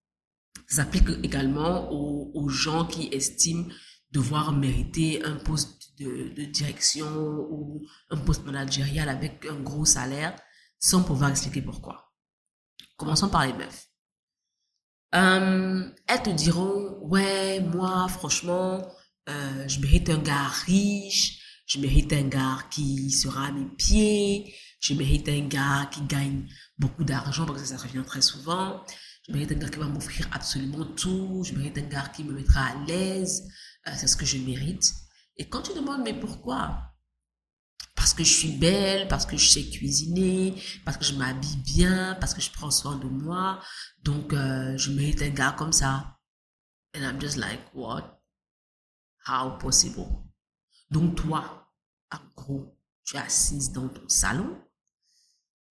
A: Ça s'applique également aux, gens qui estiment devoir mériter un poste de, direction ou un poste managérial avec un gros salaire sans pouvoir expliquer pourquoi. Commençons par les meufs. Euh, elles te diront, ouais, moi, franchement, euh, je mérite un gars riche, je mérite un gars qui sera à mes pieds. Je mérite un gars qui gagne beaucoup d'argent parce que ça revient très souvent. Je mérite un gars qui va m'offrir absolument tout. Je mérite un gars qui me mettra à l'aise. Euh, c'est ce que je mérite. Et quand tu demandes, mais pourquoi? Parce que je suis belle, parce que je sais cuisiner, parce que je m'habille bien, parce que je prends soin de moi. Donc, euh, je mérite un gars comme ça. And I'm just like, what? How possible? Donc, toi, en gros, tu es assise dans ton salon.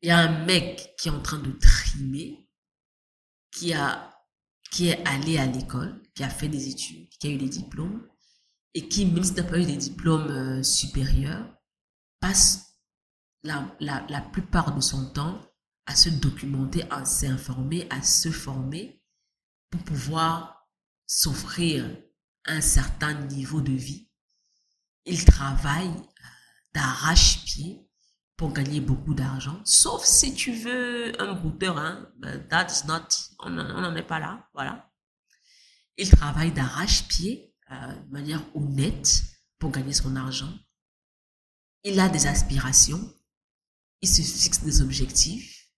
A: Il y a un mec qui est en train de trimer, qui a, qui est allé à l'école, qui a fait des études, qui a eu des diplômes, et qui, même s'il n'a pas eu des diplômes euh, supérieurs, passe la, la, la plupart de son temps à se documenter, à s'informer, à se former pour pouvoir s'offrir un certain niveau de vie. Il travaille d'arrache-pied pour gagner beaucoup d'argent, sauf si tu veux un brouteur, hein, ben, that's not, on n'en est pas là, voilà. Il travaille d'arrache-pied euh, de manière honnête pour gagner son argent. Il a des aspirations, il se fixe des objectifs,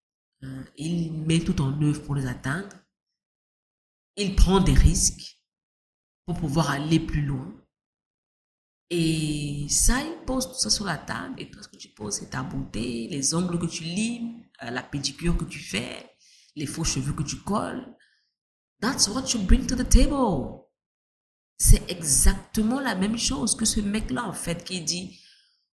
A: euh, il met tout en œuvre pour les atteindre, il prend des risques pour pouvoir aller plus loin. Et ça, il pose tout ça sur la table. Et tout ce que tu poses, c'est ta beauté, les ongles que tu limes, euh, la pédicure que tu fais, les faux cheveux que tu colles. That's what you bring to the table. C'est exactement la même chose que ce mec-là, en fait, qui dit,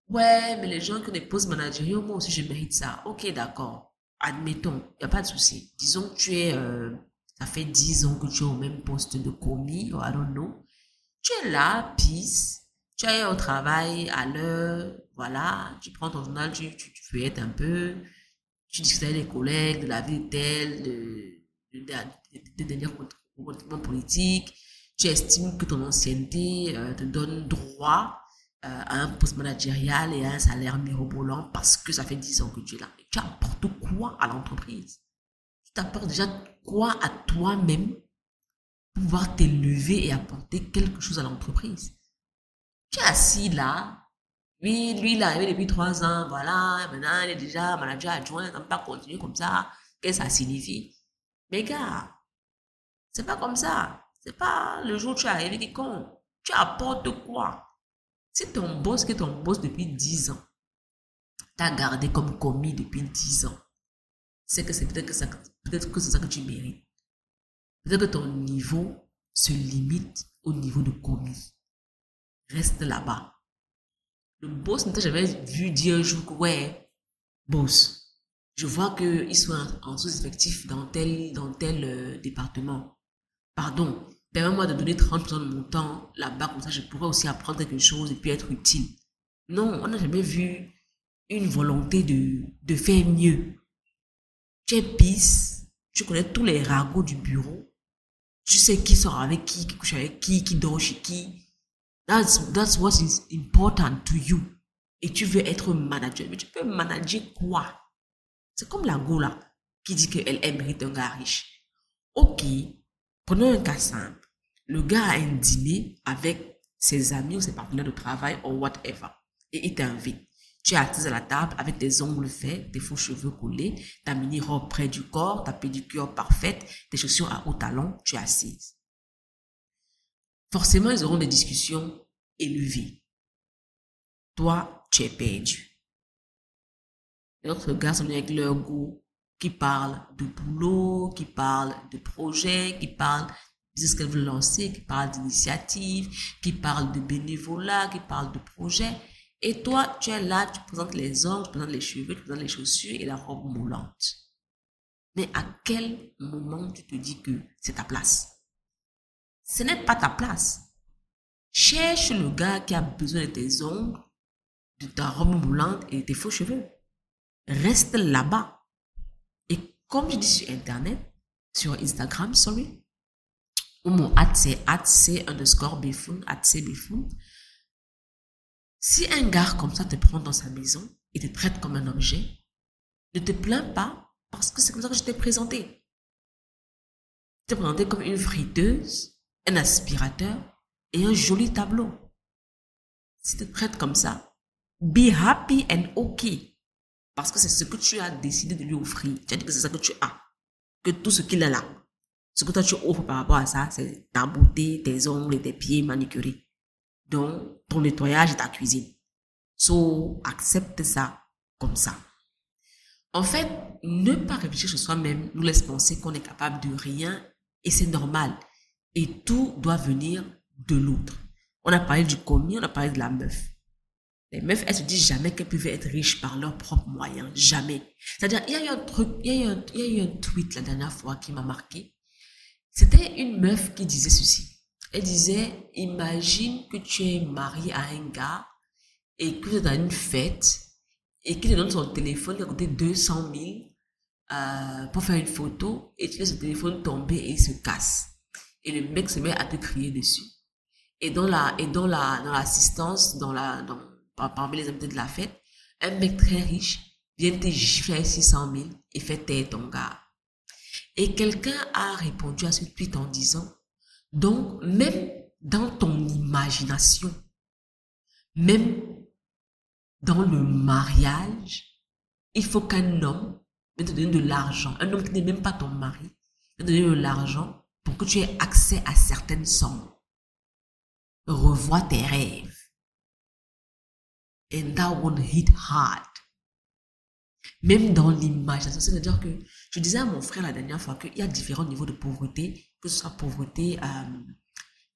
A: ouais, mais les gens qui ont des postes managériaux, moi aussi, je mérite ça. Ok, d'accord. Admettons, il n'y a pas de souci. Disons que tu es, euh, ça fait 10 ans que tu es au même poste de commis, or I don't know. Tu es là, peace. Tu es au travail à l'heure, voilà. Tu prends ton journal, tu, tu, tu feuillettes un peu. Tu discutes avec les collègues de la vie telle, de, de, de, de derniers politiques tu estimes que ton ancienneté euh, te donne droit euh, à un poste managérial et à un salaire mirobolant parce que ça fait 10 ans que tu es là. tu apportes quoi à l'entreprise? Tu t'apportes déjà quoi à toi-même pour pouvoir t'élever et apporter quelque chose à l'entreprise? Tu es assis là. Oui, lui, il est arrivé depuis 3 ans. Voilà, maintenant, il est déjà manager adjoint. On ne pas continuer comme ça. Qu'est-ce que ça signifie? Mais gars, c'est pas comme ça. C'est pas le jour où tu es arrivé qui compte. Tu apportes quoi? Si ton boss, qui est ton boss depuis 10 ans, t'a gardé comme commis depuis 10 ans, c'est que c'est peut-être que, peut-être que c'est ça que tu mérites. Peut-être que ton niveau se limite au niveau de commis. Reste là-bas. Le boss jamais vu dire un jour que, ouais, boss, je vois qu'ils sont en, sous-effectif dans tel, dans tel euh, département pardon, permets-moi de donner 30% de mon temps là-bas, comme ça je pourrais aussi apprendre quelque chose et puis être utile. Non, on n'a jamais vu une volonté de, de faire mieux. Tu es pisse, tu connais tous les ragots du bureau, tu sais qui sort avec qui, qui couche avec qui, qui dort chez qui. That's, that's what is important to you. Et tu veux être manager. Mais tu peux manager quoi? C'est comme la gola qui dit qu'elle mérite un gars riche. Ok, Prenons un cas simple. Le gars a un dîner avec ses amis ou ses partenaires de travail ou whatever. Et il t'invite. Tu es assise à la table avec tes ongles faits, tes faux cheveux collés, ta mini-robe près du corps, ta pédicure parfaite, tes chaussures à haut talon, tu es assise. Forcément, ils auront des discussions élevées. Toi, tu es perdu. Les autres gars sont avec leur goût, qui parle de boulot, qui parle de projet, qui parle de ce qu'elle veut lancer, qui parle d'initiative, qui parle de bénévolat, qui parle de projet. Et toi, tu es là, tu présentes les ongles, tu présentes les cheveux, tu présentes les chaussures et la robe moulante. Mais à quel moment tu te dis que c'est ta place? Ce n'est pas ta place. Cherche le gars qui a besoin de tes ongles, de ta robe moulante et de tes faux cheveux. Reste là-bas comme je dis sur Internet, sur Instagram, sorry, où mon ad c'est c underscore c bfun. Si un gars comme ça te prend dans sa maison et te traite comme un objet, ne te plains pas parce que c'est comme ça que je t'ai présenté. Je t'ai présenté comme une friteuse, un aspirateur et un joli tableau. Si tu te traites comme ça, be happy and okay. Parce que c'est ce que tu as décidé de lui offrir. Tu as dit que c'est ça que tu as. Que tout ce qu'il a là, ce que toi tu offres par rapport à ça, c'est ta beauté, tes ongles et tes pieds manicurés. Donc, ton nettoyage et ta cuisine. So, accepte ça comme ça. En fait, ne pas réfléchir sur soi-même nous laisse penser qu'on est capable de rien et c'est normal. Et tout doit venir de l'autre. On a parlé du commis, on a parlé de la meuf. Les meufs, elles se disent jamais qu'elles pouvaient être riches par leurs propres moyens. Jamais. C'est-à-dire, il y a eu un truc, il y a eu un, il y a eu un tweet la dernière fois qui m'a marqué. C'était une meuf qui disait ceci. Elle disait, imagine que tu es marié à un gars et que tu es dans une fête et qu'il te donne son téléphone qui a coûté 200 000 euh, pour faire une photo et tu laisses le téléphone tomber et il se casse. Et le mec se met à te crier dessus. Et dans la, et dans la, dans l'assistance, dans la, dans, parmi les invités de la fête, un mec très riche vient te gifler 600 000 et fait taire ton gars. Et quelqu'un a répondu à ce tweet en disant, donc même dans ton imagination, même dans le mariage, il faut qu'un homme vienne te donner de l'argent. Un homme qui n'est même pas ton mari, vienne te donner de l'argent pour que tu aies accès à certaines sommes. Revois tes rêves. And that won't hit hard. Même dans l'imagination. C'est-à-dire que je disais à mon frère la dernière fois qu'il y a différents niveaux de pauvreté, que ce soit pauvreté, euh,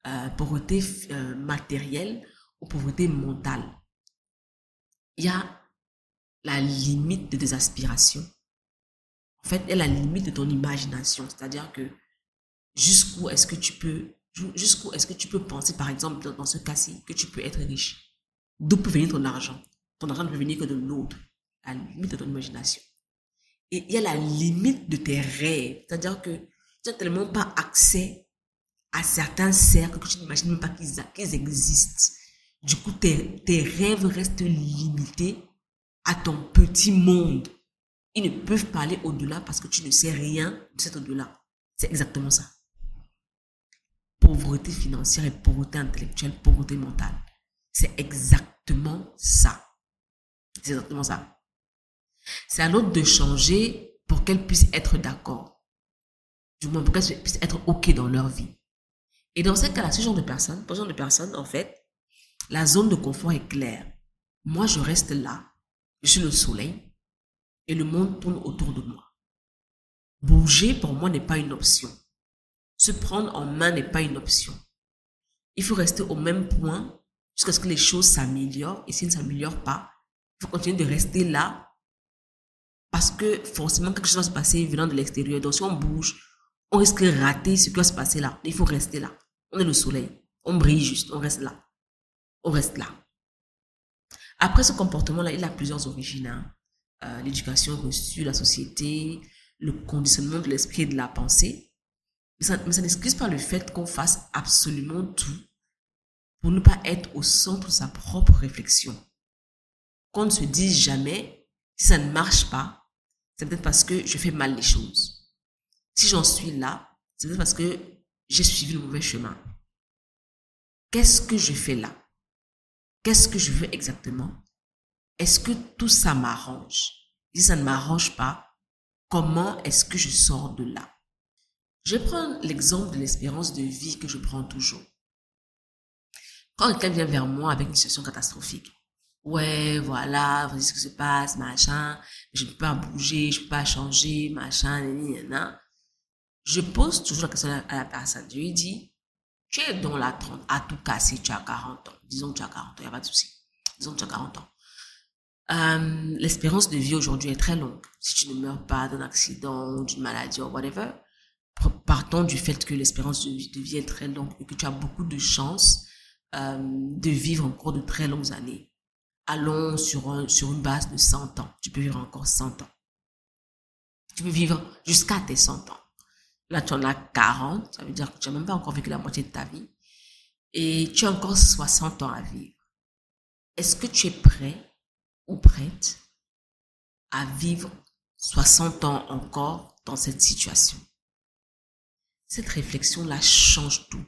A: euh, pauvreté euh, matérielle ou pauvreté mentale. Il y a la limite de tes aspirations. En fait, il y a la limite de ton imagination. C'est-à-dire que jusqu'où est-ce que tu peux, jusqu'où est-ce que tu peux penser, par exemple, dans, ce cas-ci, que tu peux être riche? D'où peut venir ton argent? Ton argent ne peut venir que de l'autre. La limite de ton imagination. Et il y a la limite de tes rêves. C'est-à-dire que tu n'as tellement pas accès à certains cercles que tu n'imagines même pas qu'ils existent. Du coup, tes, tes rêves restent limités à ton petit monde. Ils ne peuvent pas aller au-delà parce que tu ne sais rien de cet au-delà. C'est exactement ça. Pauvreté financière et pauvreté intellectuelle, pauvreté mentale. C'est exactement ça. C'est exactement ça. C'est à l'autre de changer pour qu'elle puisse être d'accord. Du moins, pour qu'elle puisse être OK dans leur vie. Et dans ce cas-là, ce genre de personnes, pour ce genre de personnes, en fait, la zone de confort est claire. Moi, je reste là. Je suis le soleil. Et le monde tourne autour de moi. Bouger, pour moi, n'est pas une option. Se prendre en main n'est pas une option. Il faut rester au même point jusqu'à ce que les choses s'améliorent. Et s'ils ne s'améliorent pas, il faut continuer de rester là parce que forcément quelque chose va se passer venant de l'extérieur. Donc si on bouge, on risque de rater ce qui va se passer là. Il faut rester là. On est le soleil. On brille juste. On reste là. On reste là. Après ce comportement-là, il a plusieurs origines. Hein. Euh, l'éducation reçue, la société, le conditionnement de l'esprit et de la pensée. Mais ça, n'excuse pas le fait qu'on fasse absolument tout pour ne pas être au centre de sa propre réflexion. Qu'on ne se dise jamais, si ça ne marche pas, c'est peut-être parce que je fais mal les choses. Si j'en suis là, c'est peut-être parce que j'ai suivi le mauvais chemin. Qu'est-ce que je fais là? Qu'est-ce que je veux exactement? Est-ce que tout ça m'arrange? Si ça ne m'arrange pas, comment est-ce que je sors de là? Je prendre l'exemple de l'espérance de vie que je prends toujours. Quand quelqu'un vient vers moi avec une situation catastrophique, ouais, voilà, voici ce qui se passe, machin, je ne peux pas bouger, je ne peux pas changer, machin, nan, Je pose toujours la question à la personne. Je lui dis, tu es dans la trente, à tout casser, tu as 40 ans. Disons que tu as 40 ans, il n'y a pas de souci. Disons que tu as 40 ans. Euh, l'espérance de vie aujourd'hui est très longue. Si tu ne meurs pas d'un accident, d'une maladie ou whatever, partons du fait que l'espérance de, vie est très longue et que tu as beaucoup de chances euh, de vivre encore de très longues années. Allons sur, sur une base de 100 ans. Tu peux vivre encore 100 ans. Tu peux vivre jusqu'à tes 100 ans. Là, tu en as 40, ça veut dire que tu n'as même pas encore vécu la moitié de ta vie. Et tu as encore 60 ans à vivre. Est-ce que tu es prêt ou prête à vivre 60 ans encore dans cette situation? Cette réflexion-là change tout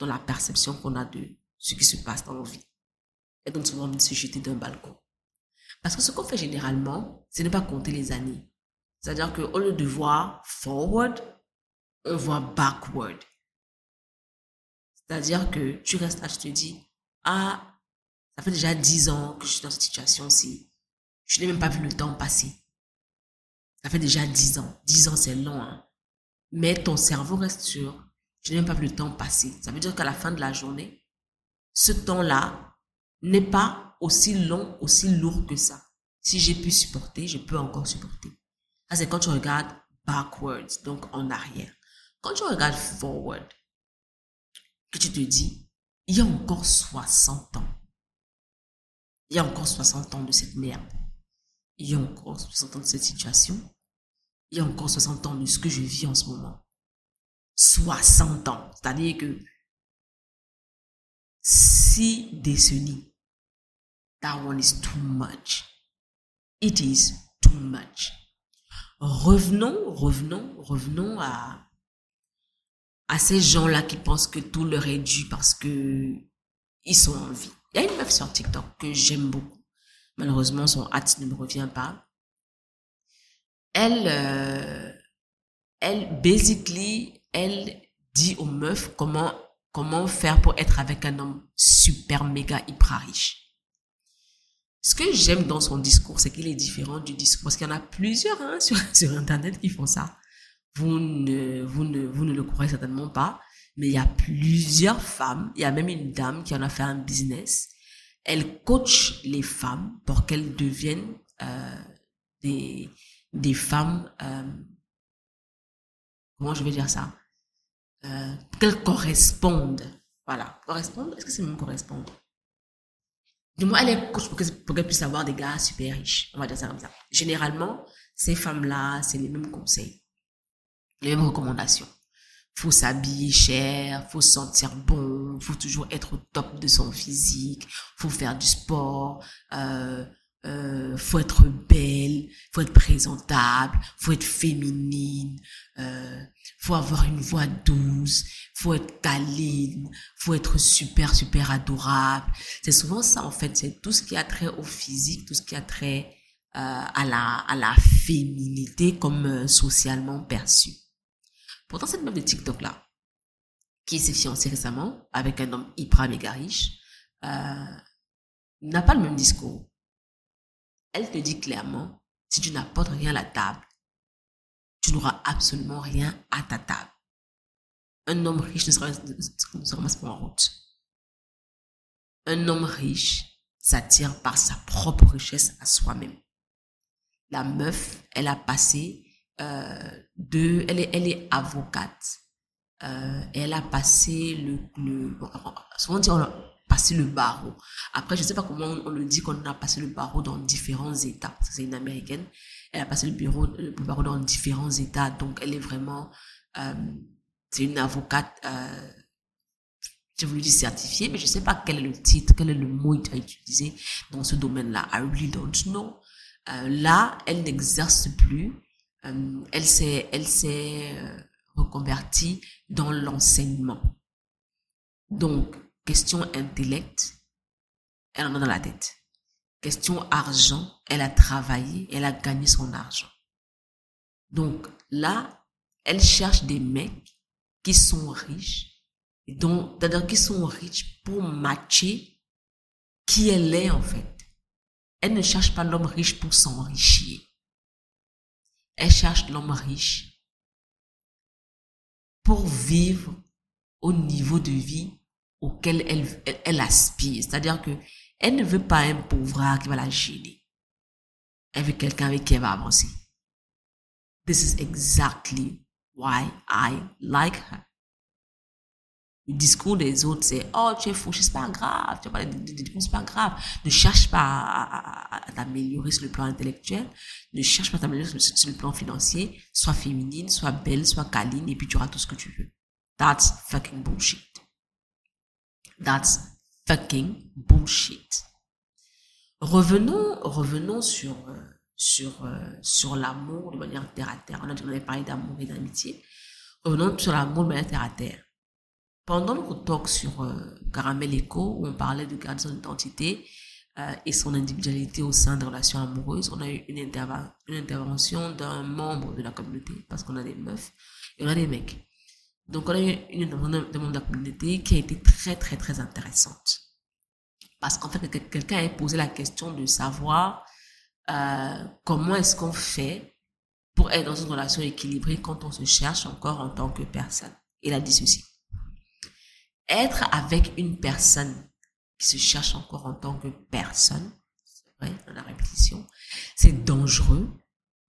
A: dans la perception qu'on a de ce qui se passe dans nos vies. Et donc, souvent, de se jeter d'un balcon. Parce que ce qu'on fait généralement, c'est ne pas compter les années. C'est-à-dire qu'au lieu de voir forward, on voit backward. C'est-à-dire que tu restes là, tu te dis, ah, Ça fait déjà 10 ans que je suis dans cette situation-ci. Je n'ai même pas vu le temps passer. Ça fait déjà 10 ans. 10 ans, c'est long. Hein? Mais ton cerveau reste sûr. Je n'ai même pas vu le temps passer. Ça veut dire qu'à la fin de la journée, ce temps-là n'est pas aussi long, aussi lourd que ça. Si j'ai pu supporter, je peux encore supporter. Ça, c'est quand tu regardes backwards, donc en arrière. Quand tu regardes forward, que tu te dis, il y a encore 60 ans. Il y a encore 60 ans de cette merde. Il y a encore 60 ans de cette situation. Il y a encore 60 ans de ce que je vis en ce moment. 60 ans. C'est-à-dire que six décennies. That one is too much. It is too much. Revenons, revenons, revenons à, à ces gens-là qui pensent que tout leur est dû parce que ils sont en vie. Il y a une meuf sur TikTok que j'aime beaucoup. Malheureusement, son hâte ne me revient pas. Elle, euh, elle, basically, elle dit aux meufs comment, comment faire pour être avec un homme super méga hyper riche. Ce que j'aime dans son discours, c'est qu'il est différent du discours, parce qu'il y en a plusieurs hein, sur, sur Internet qui font ça. Vous ne, vous, ne, vous ne le croyez certainement pas, mais il y a plusieurs femmes, il y a même une dame qui en a fait un business. Elle coach les femmes pour qu'elles deviennent euh, des, des femmes, euh, comment je vais dire ça, euh, qu'elles correspondent. Voilà, correspondent, est-ce que c'est même correspondre? Du moins, elle est coach pour qu'elle puisse avoir des gars super riches. On va dire ça comme ça. Généralement, ces femmes-là, c'est les mêmes conseils, les mêmes recommandations. Faut s'habiller cher, faut se sentir bon, faut toujours être au top de son physique, faut faire du sport, euh, euh, faut être belle, faut être présentable, faut être féminine, euh, faut avoir une voix douce, faut être câline, faut être super super adorable. C'est souvent ça en fait, c'est tout ce qui a trait au physique, tout ce qui a trait euh, à la à la féminité comme euh, socialement perçu. Pourtant cette meuf de TikTok là, qui s'est fiancée récemment avec un homme hyper méga riche, euh, n'a pas le même discours elle te dit clairement, si tu n'apportes rien à la table, tu n'auras absolument rien à ta table. Un homme riche ne sera, pas en route. Un homme riche s'attire par sa propre richesse à soi-même. La meuf, elle a passé euh, elle est, elle est avocate. Euh, elle a passé le, le souvent dit passer le barreau. Après, je ne sais pas comment on, le dit qu'on a passé le barreau dans différents États. C'est une américaine. Elle a passé le, barreau dans différents États. Donc, elle est vraiment, euh, c'est une avocate, euh, je voulu dire certifiée, mais je ne sais pas quel est le titre, quel est le mot à utiliser dans ce domaine-là. I really don't know. Euh, là, elle n'exerce plus. Euh, elle s'est, elle s'est reconvertie dans l'enseignement. Donc, Question intellect, elle en a dans la tête. Question argent, elle a travaillé, elle a gagné son argent. Donc là, elle cherche des mecs qui sont riches, c'est-à-dire qui sont riches pour matcher qui elle est en fait. Elle ne cherche pas l'homme riche pour s'enrichir. Elle cherche l'homme riche pour vivre au niveau de vie auquel elle, elle, aspire. C'est-à-dire que elle ne veut pas un pauvre qui va la gêner. Elle veut quelqu'un avec qui elle va avancer. This is exactly why I like her. Le discours des autres, c'est Oh, tu es fou, c'est pas grave, tu vas c'est pas grave. Ne cherche pas à, t'améliorer sur le plan intellectuel, ne cherche pas à t'améliorer sur, sur, le plan financier. Sois féminine, sois belle, sois câline, et puis tu auras tout ce que tu veux. That's fucking bullshit. That's fucking bullshit. Revenons, revenons sur, euh, sur, euh, sur l'amour de manière terre à terre. On, a, parlé d'amour et d'amitié. Revenons sur l'amour de manière terre à terre. Pendant notre talk sur euh, Caramel Echo, où on parlait de garder son identité et son individualité au sein de relations amoureuses, on a eu une intervention d'un membre de la communauté, parce qu'on a des meufs et on a des mecs. Donc, on a eu une demande de la communauté qui a été très, très, très intéressante. Parce qu'en fait, quelqu'un a posé la question de savoir euh, comment est-ce qu'on fait pour être dans une relation équilibrée quand on se cherche encore en tant que personne. Il a dit ceci. Être avec une personne qui se cherche encore en tant que personne, c'est vrai, dans la répétition, c'est dangereux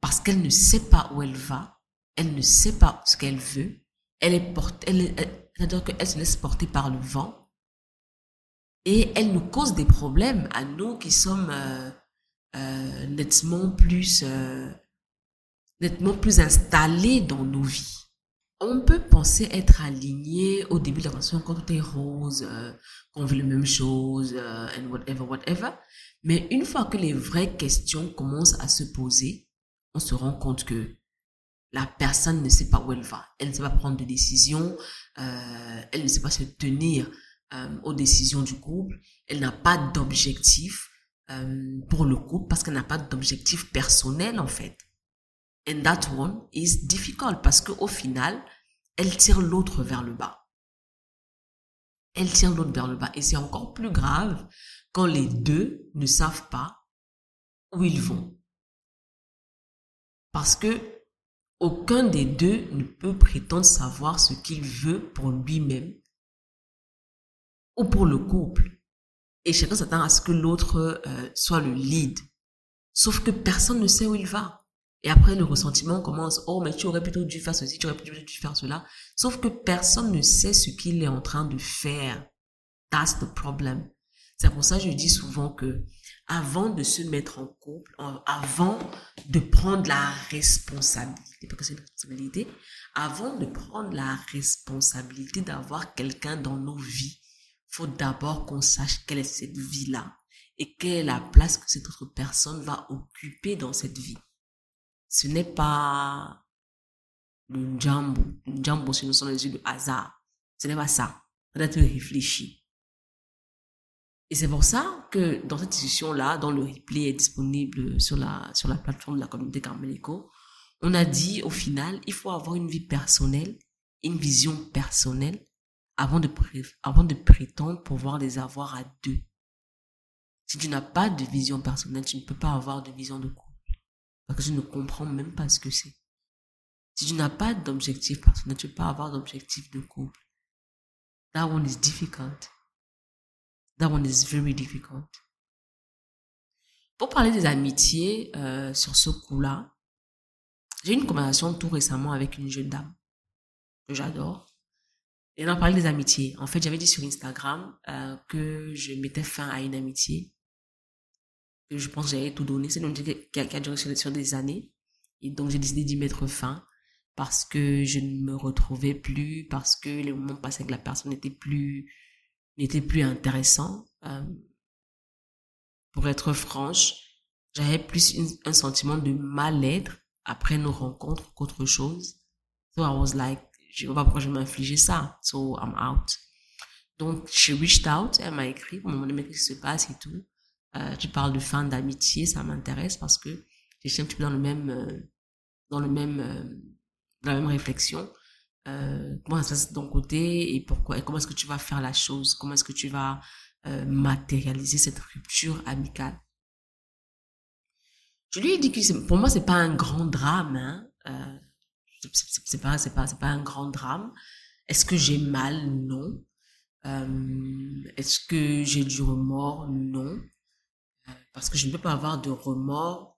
A: parce qu'elle ne sait pas où elle va, elle ne sait pas ce qu'elle veut, elle est portée, elle, c'est-à-dire qu'elle se laisse porter par le vent et elle nous cause des problèmes à nous qui sommes euh, euh, nettement plus euh, nettement plus installés dans nos vies. On peut penser être aligné au début de la relation quand tout est rose, qu'on veut les mêmes choses, and whatever, whatever. Mais une fois que les vraies questions commencent à se poser, on se rend compte que la personne ne sait pas où elle va. Elle ne sait pas prendre de décision. Euh, elle ne sait pas se tenir euh, aux décisions du couple. Elle n'a pas d'objectif euh, pour le couple parce qu'elle n'a pas d'objectif personnel en fait. And that one is difficult parce qu'au final, elle tire l'autre vers le bas. Elle tire l'autre vers le bas. Et c'est encore plus grave quand les deux ne savent pas où ils vont. Parce que aucun des deux ne peut prétendre savoir ce qu'il veut pour lui-même ou pour le couple. Et chacun s'attend à ce que l'autre euh, soit le lead. Sauf que personne ne sait où il va. Et après, le ressentiment commence. Oh, mais tu aurais plutôt dû faire ceci, tu aurais plutôt dû faire cela. Sauf que personne ne sait ce qu'il est en train de faire. That's the problem. C'est pour ça que je dis souvent que avant de se mettre en couple, avant de prendre la responsabilité, parce que c'est une responsabilité, avant de prendre la responsabilité d'avoir quelqu'un dans nos vies, faut d'abord qu'on sache quelle est cette vie-là et quelle est la place que cette autre personne va occuper dans cette vie. Ce n'est pas le jambo. Le jambo, ce ne sont les yeux de hasard. Ce n'est pas ça. Ça doit être réfléchi. Et c'est pour ça que dans cette discussion-là, dont le replay est disponible sur la, sur la plateforme de la communauté Carmelico, on a dit au final, il faut avoir une vie personnelle, une vision personnelle, avant de, prétendre pouvoir les avoir à deux. Si tu n'as pas de vision personnelle, tu ne peux pas avoir de vision de couple. Parce que tu ne comprends même pas ce que c'est. Si tu n'as pas d'objectif personnel, tu ne peux pas avoir d'objectif de couple. That one is difficult. That one is very difficult. Pour parler des amitiés euh, sur ce coup-là, j'ai eu une conversation tout récemment avec une jeune dame que j'adore. Et on a parlé des amitiés. En fait, j'avais dit sur Instagram euh, que je mettais fin à une amitié. Que je pense que j'avais tout donné. C'est une amitié qui a, duré sur, des années. Et donc, j'ai décidé d'y mettre fin parce que je ne me retrouvais plus, parce que les moments passés avec la personne n'étaient plus n'était plus intéressant. Euh, pour être franche, j'avais plus un sentiment de mal-être après nos rencontres qu'autre chose. So I was like, je ne sais pas pourquoi je m'infligeais ça. So I'm out. Donc, je reached out, elle m'a écrit pour me demander ce qui se passe et tout. Euh, tu parles de fin d'amitié, ça m'intéresse parce que je suis un petit peu dans le même, euh, dans le même, dans la même réflexion euh, comment ça se passe de ton côté et pourquoi et comment est-ce que tu vas faire la chose? Comment est-ce que tu vas euh, matérialiser cette rupture amicale? Je lui ai dit que pour moi c'est pas un grand drame hein. euh, c'est pas c'est pas c'est pas un grand drame. Est-ce que j'ai mal? Non. Euh, est-ce que j'ai du remords? Non. Euh, parce que je ne peux pas avoir de remords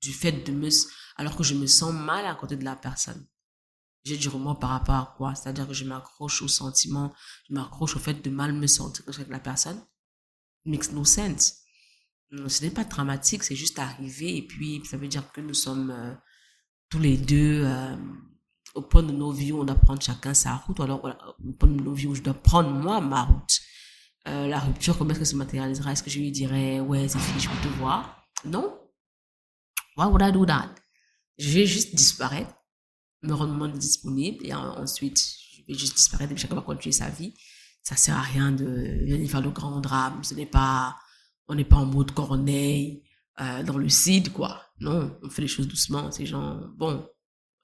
A: du fait de me alors que je me sens mal à côté de la personne j'ai du remords par rapport à quoi? C'est-à-dire que je m'accroche au sentiment, je m'accroche au fait de mal me sentir avec la personne. Makes no sense. Ce n'est pas dramatique, c'est juste arrivé et puis ça veut dire que nous sommes euh, tous les deux euh, au point de nos vies où on doit prendre chacun sa route, ou alors au point de nos vies où je dois prendre moi ma route. Euh, la rupture, comment est-ce que se matérialisera? Est-ce que je lui dirais, ouais, c'est fini, je peux te voir? Non. Why would I do that? Je vais juste disparaître me rendre disponible et ensuite je vais juste disparaître et chacun va continuer sa vie. Ça sert à rien de venir faire le grand drame. Ce n'est pas, on n'est pas en mode corneille euh, dans le CID, quoi. Non, on fait les choses doucement. Ces gens, bon,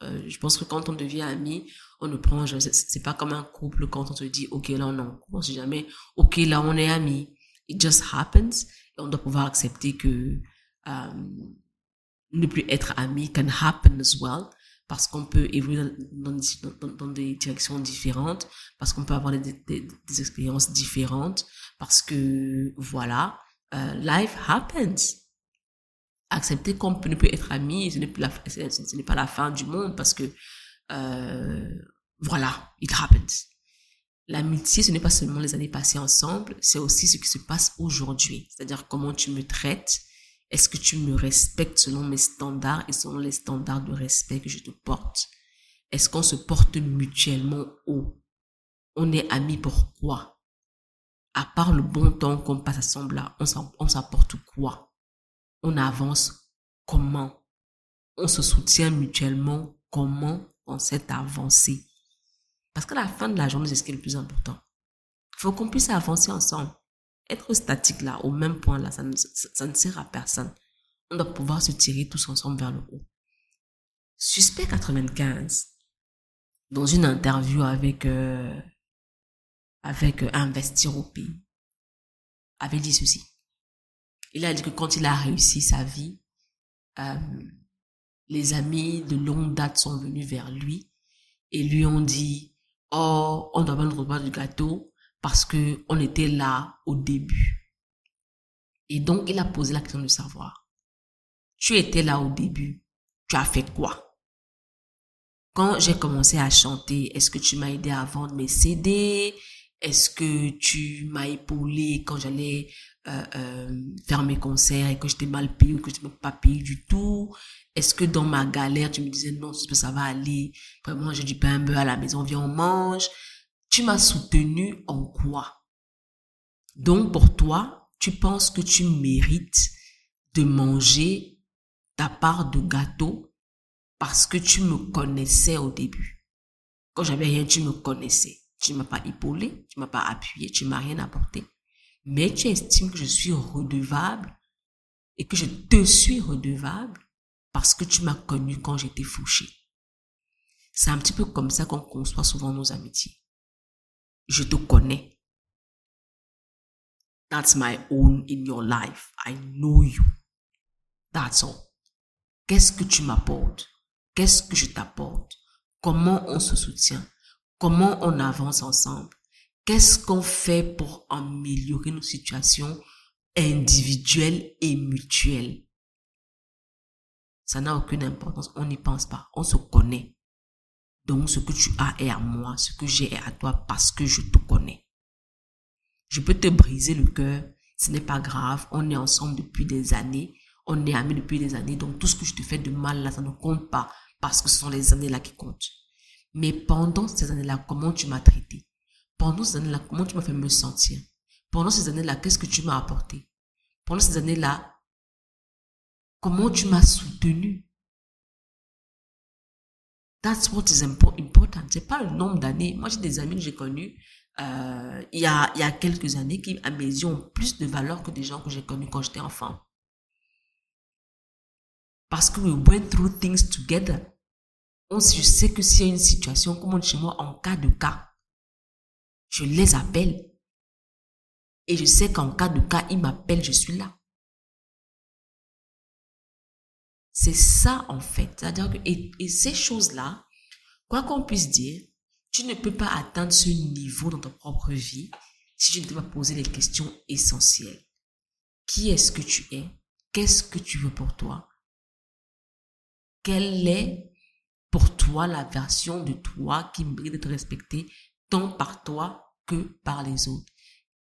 A: euh, je pense que quand on devient ami, on ne prend, c'est pas comme un couple quand on se dit, ok, là on est en on sait jamais, ok, là on est amis. It just happens. Et on doit pouvoir accepter que um, ne plus être ami can happen as well parce qu'on peut évoluer dans, des directions différentes, parce qu'on peut avoir des, expériences différentes, parce que voilà, uh, life happens. Accepter qu'on peut ne plus être ami, ce n'est plus la, ce n'est pas la fin du monde parce que euh, voilà, it happens. L'amitié, ce n'est pas seulement les années passées ensemble, c'est aussi ce qui se passe aujourd'hui. C'est-à-dire comment tu me traites, est-ce que tu me respectes selon mes standards et selon les standards de respect que je te porte? Est-ce qu'on se porte mutuellement haut? On est amis pourquoi À part le bon temps qu'on passe ensemble là, on s'apporte quoi? On avance comment? On se soutient mutuellement comment on s'est avancé parce qu'à la fin de la journée, c'est ce qui est le plus important. Il faut qu'on puisse avancer ensemble. Être statique là, au même point là, ça ne, sert à personne. On doit pouvoir se tirer tous ensemble vers le haut. Suspect 95, dans une interview avec, euh, avec euh, Investir au pays, avait dit ceci. Il a dit que quand il a réussi sa vie, euh, les amis de longue date sont venus vers lui et lui ont dit Oh, on doit pas nous du gâteau parce que on était là au début. Et donc, il a posé la question de savoir. Tu étais là au début. Tu as fait quoi? Quand j'ai commencé à chanter, est-ce que tu m'as aidé à vendre mes CD? Est-ce que tu m'as épaulé quand j'allais euh, euh, faire mes concerts et que j'étais mal payé ou que je n'étais pas payé du tout? Est-ce que dans ma galère, tu me disais non, ça va aller, vraiment j'ai du pain beurre à la maison, viens on mange? Tu m'as soutenu en quoi? Donc pour toi, tu penses que tu mérites de manger ta part de gâteau parce que tu me connaissais au début. Quand j'avais rien, tu me connaissais. Tu m'as pas épaulé, tu m'as pas appuyé, tu m'as rien apporté. Mais tu estimes que je suis redevable et que je te suis redevable parce que tu m'as connu quand j'étais fauché. C'est un petit peu comme ça qu'on conçoit souvent nos amitiés. Je te connais. That's my own in your life. I know you. That's all. Qu'est-ce que tu m'apportes? Qu'est-ce que je t'apporte? Comment on se soutient? Comment on avance ensemble? Qu'est-ce qu'on fait pour améliorer nos situations individuelles et mutuelles? Ça n'a aucune importance, on n'y pense pas, on se connaît. Donc ce que tu as est à moi, ce que j'ai est à toi parce que je te connais. Je peux te briser le cœur, ce n'est pas grave, on est ensemble depuis des années, on est amis depuis des années, donc tout ce que je te fais de mal là, ça ne compte pas parce que ce sont les années là qui comptent. Mais pendant ces années-là, comment tu m'as traité? Pendant ces années-là, comment tu m'as fait me sentir? Pendant ces années-là, qu'est-ce que tu m'as apporté? Pendant ces années-là, comment tu m'as soutenu? That's what is important. C'est pas le nombre d'années. Moi, j'ai des amis que j'ai connus euh, il, y a, y a quelques années qui, à mes yeux, ont plus de valeur que des gens que j'ai connus quand j'étais enfant. Parce que we went through things together on, je sais que s'il y a une situation, comme on dit chez moi, en cas de cas, je les appelle. Et je sais qu'en cas de cas, ils m'appellent, je suis là. C'est ça, en fait. C'est-à-dire que, et, ces choses-là, quoi qu'on puisse dire, tu ne peux pas atteindre ce niveau dans ta propre vie si tu ne te pas poser les questions essentielles. Qui est-ce que tu es? Qu'est-ce que tu veux pour toi? Quelle est pour toi la version de toi qui mérite d'être respectée tant par toi que par les autres?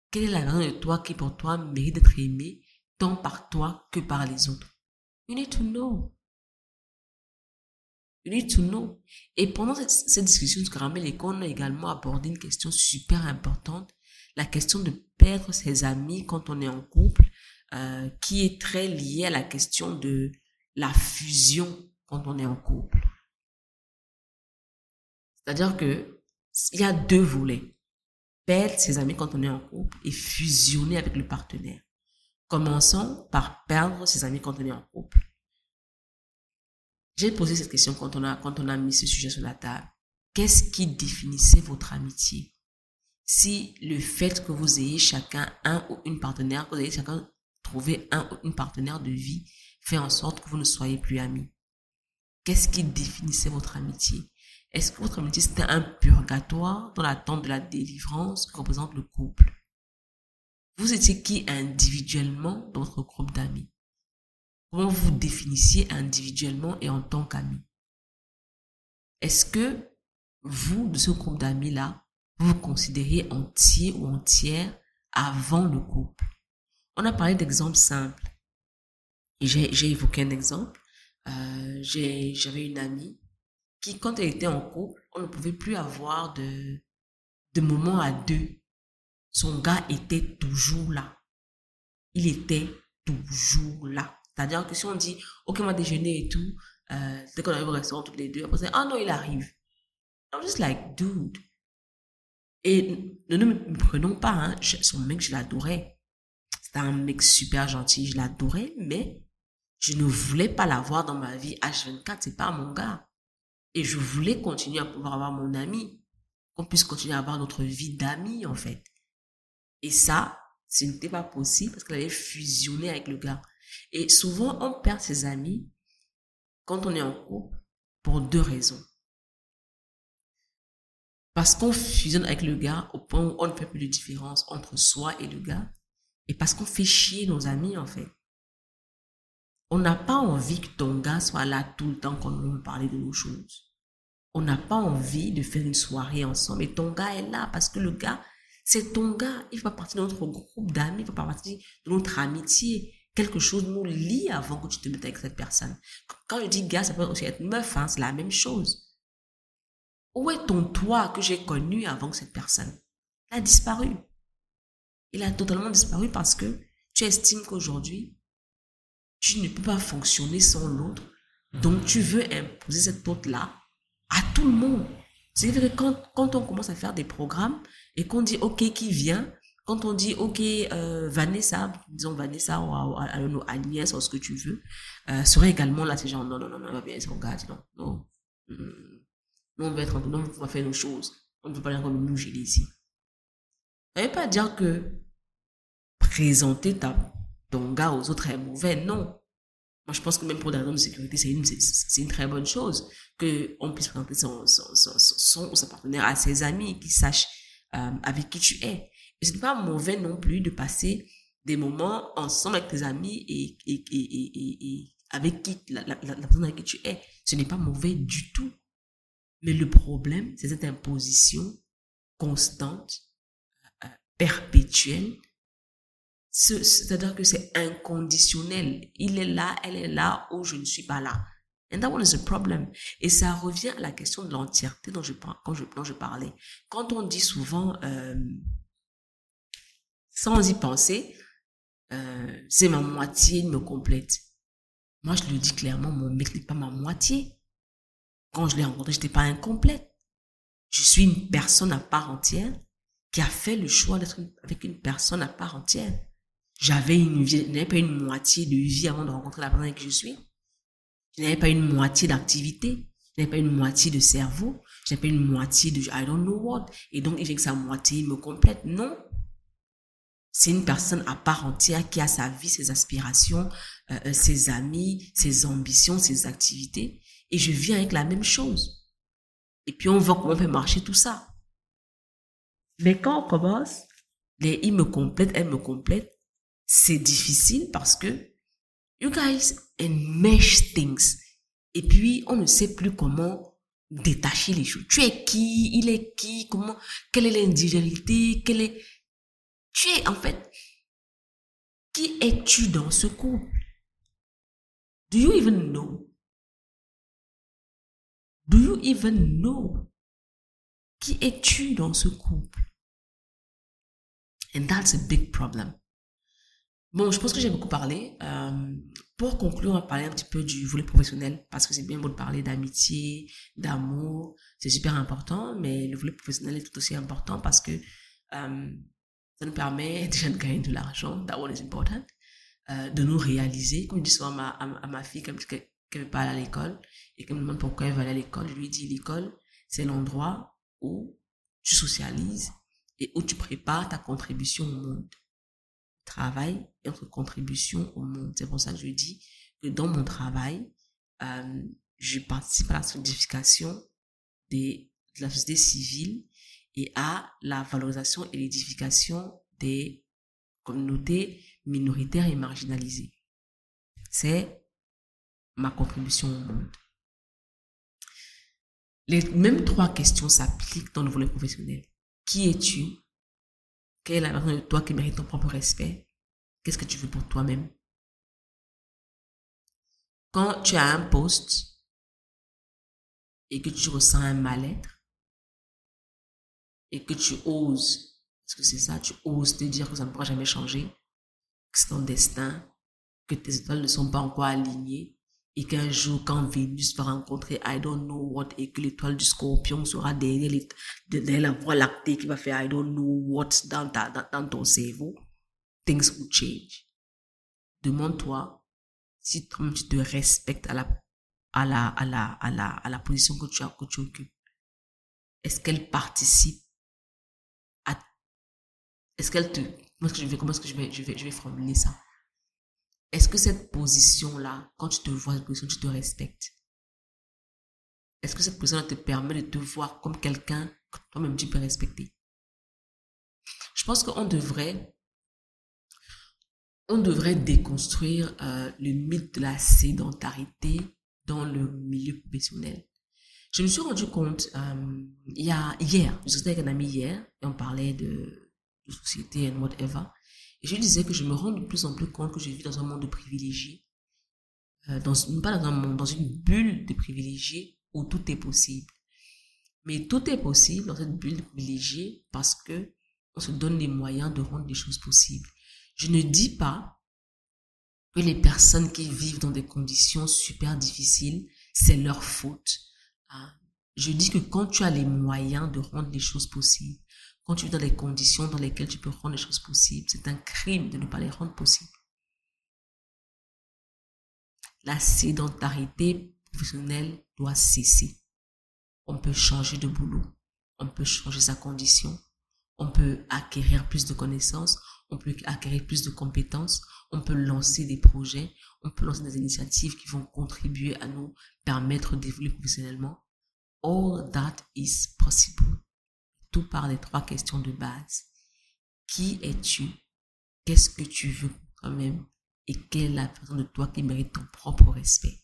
A: Quelle est la version de toi qui pour toi mérite d'être aimée tant par toi que par les autres? You need to know. You need to know. Et pendant cette, discussion de caramel a également abordé une question super importante, la question de perdre ses amis quand on est en couple, euh, qui est très liée à la question de la fusion quand on est en couple. C'est-à-dire que il y a deux volets. Perdre ses amis quand on est en couple et fusionner avec le partenaire. Commençons par perdre ses amis quand on est en couple. J'ai posé cette question quand on a, mis ce sujet sur la table. Qu'est-ce qui définissait votre amitié? Si le fait que vous ayez chacun un ou une partenaire, que vous ayez chacun trouvé un ou une partenaire de vie, fait en sorte que vous ne soyez plus amis Qu'est-ce qui définissait votre amitié? Est-ce que votre amitié c'était un purgatoire dans l'attente de la délivrance que représente le couple? Vous étiez qui individuellement dans votre groupe d'amis? Comment vous définissiez individuellement et en tant qu'amis? Est-ce que vous, de ce groupe d'amis-là, vous vous considériez entier ou entière avant le couple On a parlé d'exemples simples. J'ai évoqué un exemple. Euh, J'avais une amie qui, quand elle était en couple, on ne pouvait plus avoir de, de moments à deux. Son gars était toujours là. Il était toujours là. C'est-à-dire que si on dit, OK, on va déjeuner et tout, euh, dès qu'on arrive au restaurant toutes les deux, après, ah non, il arrive. I'm just like, dude. Et ne nous prenons pas, hein, son mec, je l'adorais. C'était un mec super gentil, je l'adorais, mais je ne voulais pas l'avoir dans ma vie H24, c'est pas mon gars. Et je voulais continuer à pouvoir avoir mon ami, qu'on puisse continuer à avoir notre vie d'amis, en fait. Et ça, ce n'était pas possible parce qu'elle avait fusionné avec le gars. Et souvent, on perd ses amis quand on est en couple pour deux raisons. Parce qu'on fusionne avec le gars au point où on ne fait plus de différence entre soi et le gars. Et parce qu'on fait chier nos amis, en fait. On n'a pas envie que ton gars soit là tout le temps quand on veut parler de nos choses. On n'a pas envie de faire une soirée ensemble et ton gars est là parce que le gars, c'est ton gars. Il fait partie de notre groupe d'amis, il fait partie de notre amitié. Quelque chose nous lie avant que tu te mettes avec cette personne. Quand je dis gars, ça peut aussi être meuf, hein, c'est la même chose. Où est ton toi que j'ai connu avant que cette personne? Il a disparu. Il a totalement disparu parce que tu estimes qu'aujourd'hui, tu ne peux pas fonctionner sans l'autre. Donc, tu veux imposer cette autre-là à tout le monde. C'est vrai que quand, quand on commence à faire des programmes et qu'on dit OK qui vient, quand on dit OK euh, Vanessa, disons Vanessa ou à, Agnès ou ce que tu veux, euh, serait également là, c'est genre non, non, non, non, bien, son gars, non, non. Hmm. Nous, on va être non, on va faire nos choses. On ne peut pas comme nous gérer ici. Ça ne veut pas dire que présenter ta ton gars aux autres est mauvais. Non. Moi, je pense que même pour des raisons de sécurité, c'est une, c'est, une très bonne chose qu'on puisse présenter son, son, son, son, partenaire à ses amis, qu'ils sachent euh, avec qui tu es. Et ce n'est pas mauvais non plus de passer des moments ensemble avec tes amis et, et, et, et avec qui, la, personne avec qui tu es. Ce n'est pas mauvais du tout. Mais le problème, c'est cette imposition constante, euh, perpétuelle, c'est-à-dire que c'est inconditionnel. Il est là, elle est là, ou je ne suis pas là. And that one is a problem. Et ça revient à la question de l'entièreté dont je, quand je, dont je parlais. Quand on dit souvent, euh, sans y penser, euh, c'est ma moitié, il me complète. Moi, je le dis clairement, mon mec n'est pas ma moitié. Quand je l'ai rencontré, je n'étais pas incomplète. Je suis une personne à part entière qui a fait le choix d'être avec une personne à part entière. J'avais une vie, je n'avais pas une moitié de vie avant de rencontrer la personne avec qui je suis. Je n'avais pas une moitié d'activité. Je n'avais pas une moitié de cerveau. Je n'avais pas une moitié de I don't know what. Et donc, il fait que sa moitié me complète. Non. C'est une personne à part entière qui a sa vie, ses aspirations, euh, euh, ses amis, ses ambitions, ses activités. Et je viens avec la même chose. Et puis, on voit comment on fait marcher tout ça. Mais quand on commence, les il me complète, elle me complète, c'est difficile parce que you guys enmesh things. Et puis, on ne sait plus comment détacher les choses. Tu es qui? Il est qui? Comment? Quelle est l'individualité? Quelle est... Tu es, en fait, qui es-tu dans ce couple? Do you even know? Do you even know? Qui es-tu dans ce couple? And that's a big problem. Bon, je pense que j'ai beaucoup parlé. Euh, pour conclure, on va parler un petit peu du volet professionnel, parce que c'est bien beau de parler d'amitié, d'amour, c'est super important, mais le volet professionnel est tout aussi important parce que euh, ça nous permet déjà de gagner de l'argent, that one is important, euh, de nous réaliser. Comme je dis souvent à ma, ma fille, qu'elle ne veut pas aller à l'école, et qu'elle me demande pourquoi elle veut aller à l'école, je lui dis l'école, c'est l'endroit où tu socialises et où tu prépares ta contribution au monde. Travail et notre contribution au monde. C'est pour ça que je dis que dans mon travail, euh, je participe à la solidification des, de la société civile et à la valorisation et l'édification des communautés minoritaires et marginalisées. C'est ma contribution au monde. Les mêmes trois questions s'appliquent dans le volet professionnel. Qui es-tu? Quelle est la version de toi qui mérite ton propre respect? Qu'est-ce que tu veux pour toi-même? Quand tu as un poste et que tu ressens un mal-être et que tu oses, parce que c'est ça, tu oses te dire que ça ne pourra jamais changer, que c'est ton destin, que tes étoiles ne sont pas encore alignées, et qu'un jour, quand Vénus va rencontrer I don't know what et que l'étoile du scorpion sera derrière, les, la voie lactée qui va faire I don't know what dans, ta, dans, ton cerveau, things will change. Demande-toi si tu te respectes à la, à la, à la, à la, à la position que tu, as, que tu occupes. Est-ce qu'elle participe à, est-ce qu'elle te, comment est-ce que je vais, comment est-ce je vais, je vais, je vais formuler ça? Est-ce que cette position-là, quand tu te vois cette position, tu te respectes? Est-ce que cette position te permet de te voir comme quelqu'un que toi-même tu peux respecter? Je pense qu'on devrait, on devrait déconstruire euh, le mythe de la sédentarité dans le milieu professionnel. Je me suis rendu compte euh, il y a hier, je avec un ami hier et on parlait de, de société and whatever. Je disais que je me rends de plus en plus compte que je vis dans un monde de privilégiés. Euh, dans, pas dans un monde, dans une bulle de privilégiés où tout est possible. Mais tout est possible dans cette bulle de privilégiés parce que on se donne les moyens de rendre les choses possibles. Je ne dis pas que les personnes qui vivent dans des conditions super difficiles, c'est leur faute. Hein. Je dis que quand tu as les moyens de rendre les choses possibles, quand tu es dans des conditions dans lesquelles tu peux rendre les choses possibles, c'est un crime de ne pas les rendre possibles. La sédentarité professionnelle doit cesser. On peut changer de boulot, on peut changer sa condition, on peut acquérir plus de connaissances, on peut acquérir plus de compétences, on peut lancer des projets, on peut lancer des initiatives qui vont contribuer à nous permettre d'évoluer professionnellement. All that is possible tout par les trois questions de base. Qui es-tu? Qu'est-ce que tu veux quand même Et quelle est la personne de toi qui mérite ton propre respect?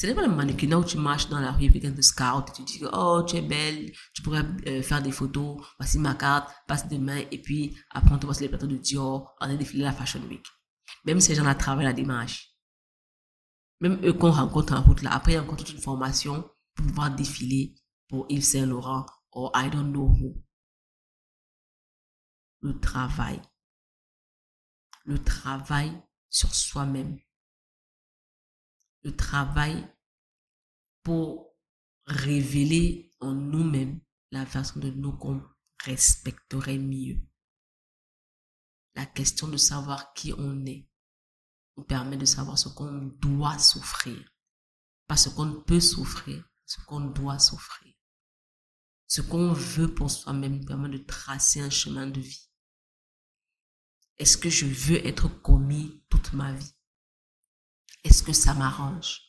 A: Ce n'est pas le mannequin où tu marches dans la rue, quelqu'un te scout et tu dis oh tu es belle, tu pourrais euh, faire des photos, voici ma carte, passe demain et puis après on te voit sur les plateaux de Dior, on a défilé la Fashion Week. Même ces gens-là travaillent la démarche. Même eux qu'on rencontre en route là, après il y a encore toute une formation pour pouvoir défiler pour Yves Saint Laurent or I don't know who. Le travail. Le travail sur soi-même. Le travail pour révéler en nous-mêmes la façon de nous qu'on respecterait mieux. La question de savoir qui on est nous permet de savoir ce qu'on doit souffrir. Pas ce qu'on peut souffrir, ce qu'on doit souffrir. Ce qu'on veut pour soi-même permet de tracer un chemin de vie. Est-ce que je veux être commis toute ma vie? Est-ce que ça m'arrange?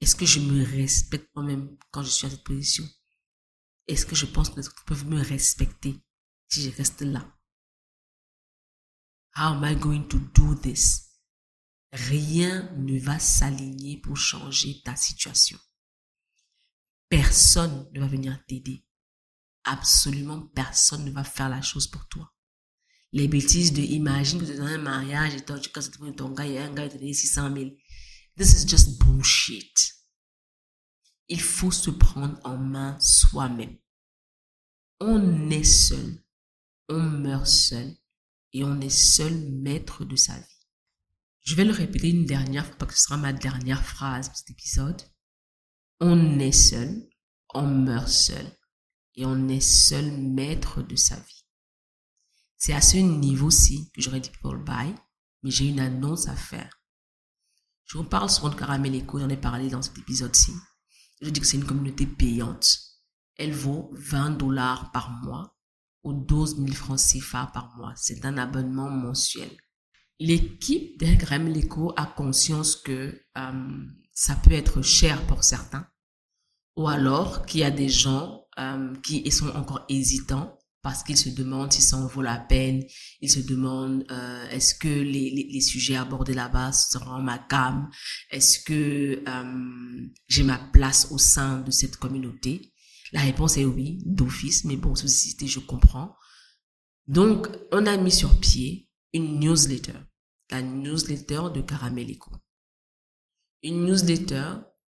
A: Est-ce que je me respecte moi-même quand je suis à cette position? Est-ce que je pense que les autres peuvent me respecter si je reste là? How am I going to do this? Rien ne va s'aligner pour changer ta situation. Personne ne va venir t'aider. Absolument personne ne va faire la chose pour toi. Les bêtises de imagine que tu es dans un mariage et toi, tu casses ton gars et un gars te donne 600 000. This is just bullshit. Il faut se prendre en main soi-même. On est seul. On meurt seul. Et on est seul maître de sa vie. Je vais le répéter une dernière fois parce que ce sera ma dernière phrase pour cet épisode on est seul, on meurt seul et on est seul maître de sa vie. C'est à ce niveau-ci que j'aurais dit Paul bye, mais j'ai une annonce à faire. Je vous parle souvent de Caramel Echo, j'en ai parlé dans cet épisode-ci. Je dis que c'est une communauté payante. Elle vaut 20 dollars par mois ou 12 000 francs CFA par mois. C'est un abonnement mensuel. L'équipe d'Ingram a conscience que euh, ça peut être cher pour certains, ou alors qu'il y a des gens euh, qui sont encore hésitants parce qu'ils se demandent si ça en vaut la peine, ils se demandent euh, est-ce que les, les, les, sujets abordés là-bas seront ma gamme, est-ce que euh, j'ai ma place au sein de cette communauté? La réponse est oui, d'office, mais bon, société, je comprends. Donc, on a mis sur pied une newsletter, la newsletter de Caramelico. Une newsletter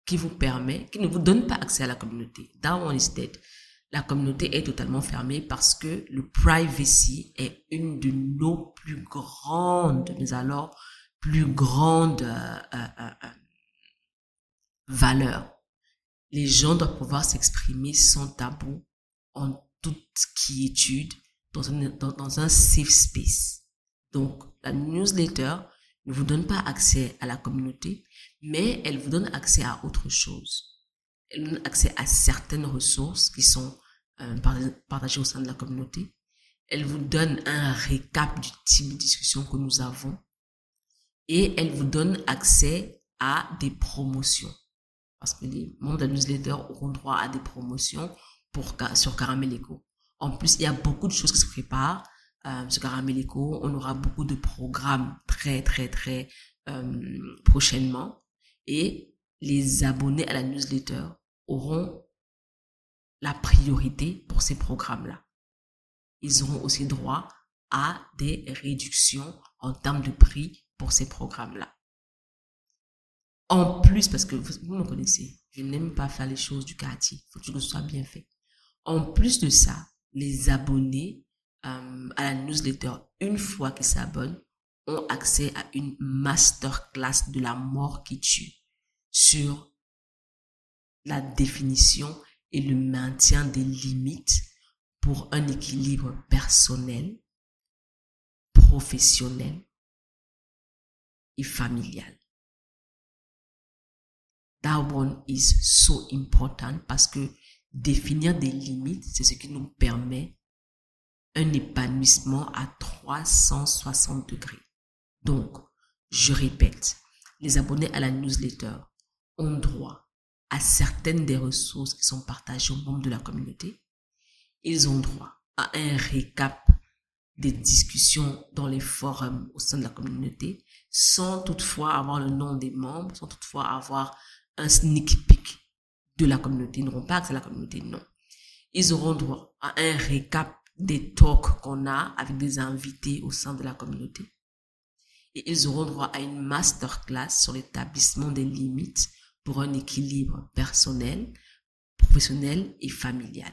A: qui vous permet, qui ne vous donne pas accès à la communauté. Dans One la communauté est totalement fermée parce que le privacy est une de nos plus grandes, mais alors plus grandes euh, euh, euh, valeurs. Les gens doivent pouvoir s'exprimer sans tabou en toute quiétude dans un safe space. Donc, la newsletter ne vous donne pas accès à la communauté, mais elle vous donne accès à autre chose. Elle donne accès à certaines ressources qui sont euh, partagées au sein de la communauté. Elle vous donne un récap du type de discussion que nous avons. Et elle vous donne accès à des promotions. Parce que les membres de la newsletter auront droit à des promotions pour, sur Caramel En plus, il y a beaucoup de choses qui se préparent euh, sur Caramel On aura beaucoup de programmes très, très, très euh, prochainement et les abonnés à la newsletter auront la priorité pour ces programmes-là. Ils auront aussi droit à des réductions en termes de prix pour ces programmes-là. En plus, parce que vous, me connaissez, je n'aime pas faire les choses du quartier. Il faut que tout soit bien fait. En plus de ça, les abonnés euh, à la newsletter, une fois qu'ils s'abonnent, ont accès à une masterclass de la mort qui tue sur la définition et le maintien des limites pour un équilibre personnel, professionnel et familial. That one is so important parce que définir des limites, c'est ce qui nous permet un épanouissement à 360 degrés. Donc, je répète, les abonnés à la newsletter ont droit à certaines des ressources qui sont partagées aux membres de la communauté. Ils ont droit à un récap des discussions dans les forums au sein de la communauté, sans toutefois avoir le nom des membres, sans toutefois avoir un sneak peek de la communauté. Ils n'auront pas accès à la communauté, non. Ils auront droit à un récap des talks qu'on a avec des invités au sein de la communauté et ils auront droit à une masterclass sur l'établissement des limites pour un équilibre personnel, professionnel et familial.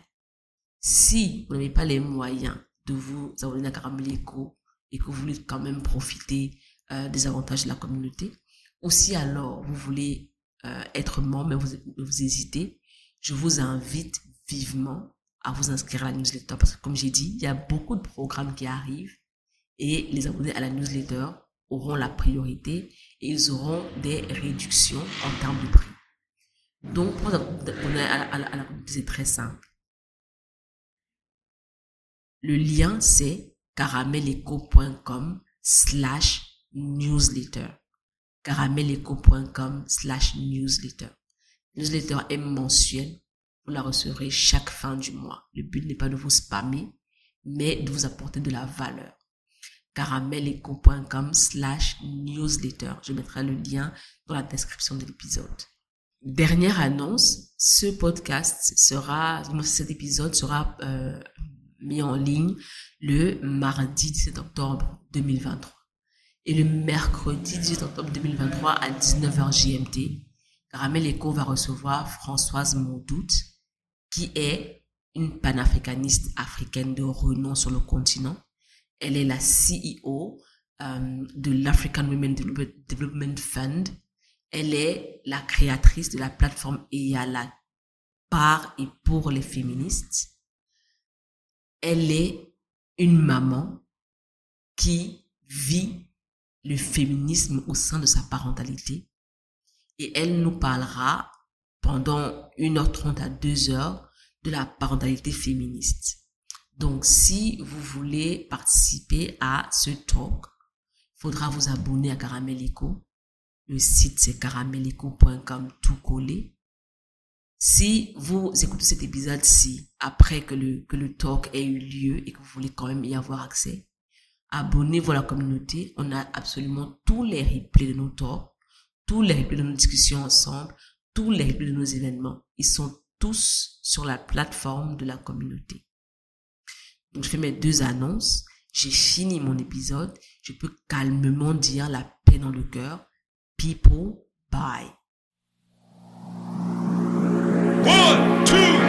A: Si vous n'avez pas les moyens de vous abonner à Caramel Eco et que vous voulez quand même profiter euh, des avantages de la communauté, ou si alors vous voulez euh, être membre mais vous, vous hésitez, je vous invite vivement à vous inscrire à la newsletter parce que comme j'ai dit, il y a beaucoup de programmes qui arrivent et les abonnés à la newsletter auront la priorité et ils auront des réductions en termes de prix. Donc, pour abonner à, la communauté, c'est très simple. Le lien, c'est carameleco.com slash newsletter. carameleco.com slash newsletter. Newsletter est mensuel. Vous la recevrez chaque fin du mois. Le but n'est pas de vous spammer, mais de vous apporter de la valeur carameleco.com slash newsletter. Je mettrai le lien dans la description de l'épisode. Dernière annonce, ce podcast sera, cet épisode sera euh, mis en ligne le mardi 17 octobre 2023. Et le mercredi 18 octobre 2023 à 19h GMT, Caramel va recevoir Françoise Mondoute, qui est une panafricaniste africaine de renom sur le continent elle est la CEO euh, de l'African Women Development Fund. Elle est la créatrice de la plateforme EYALA par et pour les féministes. Elle est une maman qui vit le féminisme au sein de sa parentalité et elle nous parlera pendant 1h30 à 2h de la parentalité féministe. Donc, si vous voulez participer à ce talk, il faudra vous abonner à Caramelico. Le site, c'est caramelico.com tout collé. Si vous écoutez cet épisode-ci après que le, que le talk ait eu lieu et que vous voulez quand même y avoir accès, abonnez-vous à la communauté. On a absolument tous les replays de nos talks, tous les replays de nos discussions ensemble, tous les replays de nos événements. Ils sont tous sur la plateforme de la communauté. Donc, je fais mes deux annonces. J'ai fini mon épisode. Je peux calmement dire la paix dans le cœur. People, bye.
B: One, two,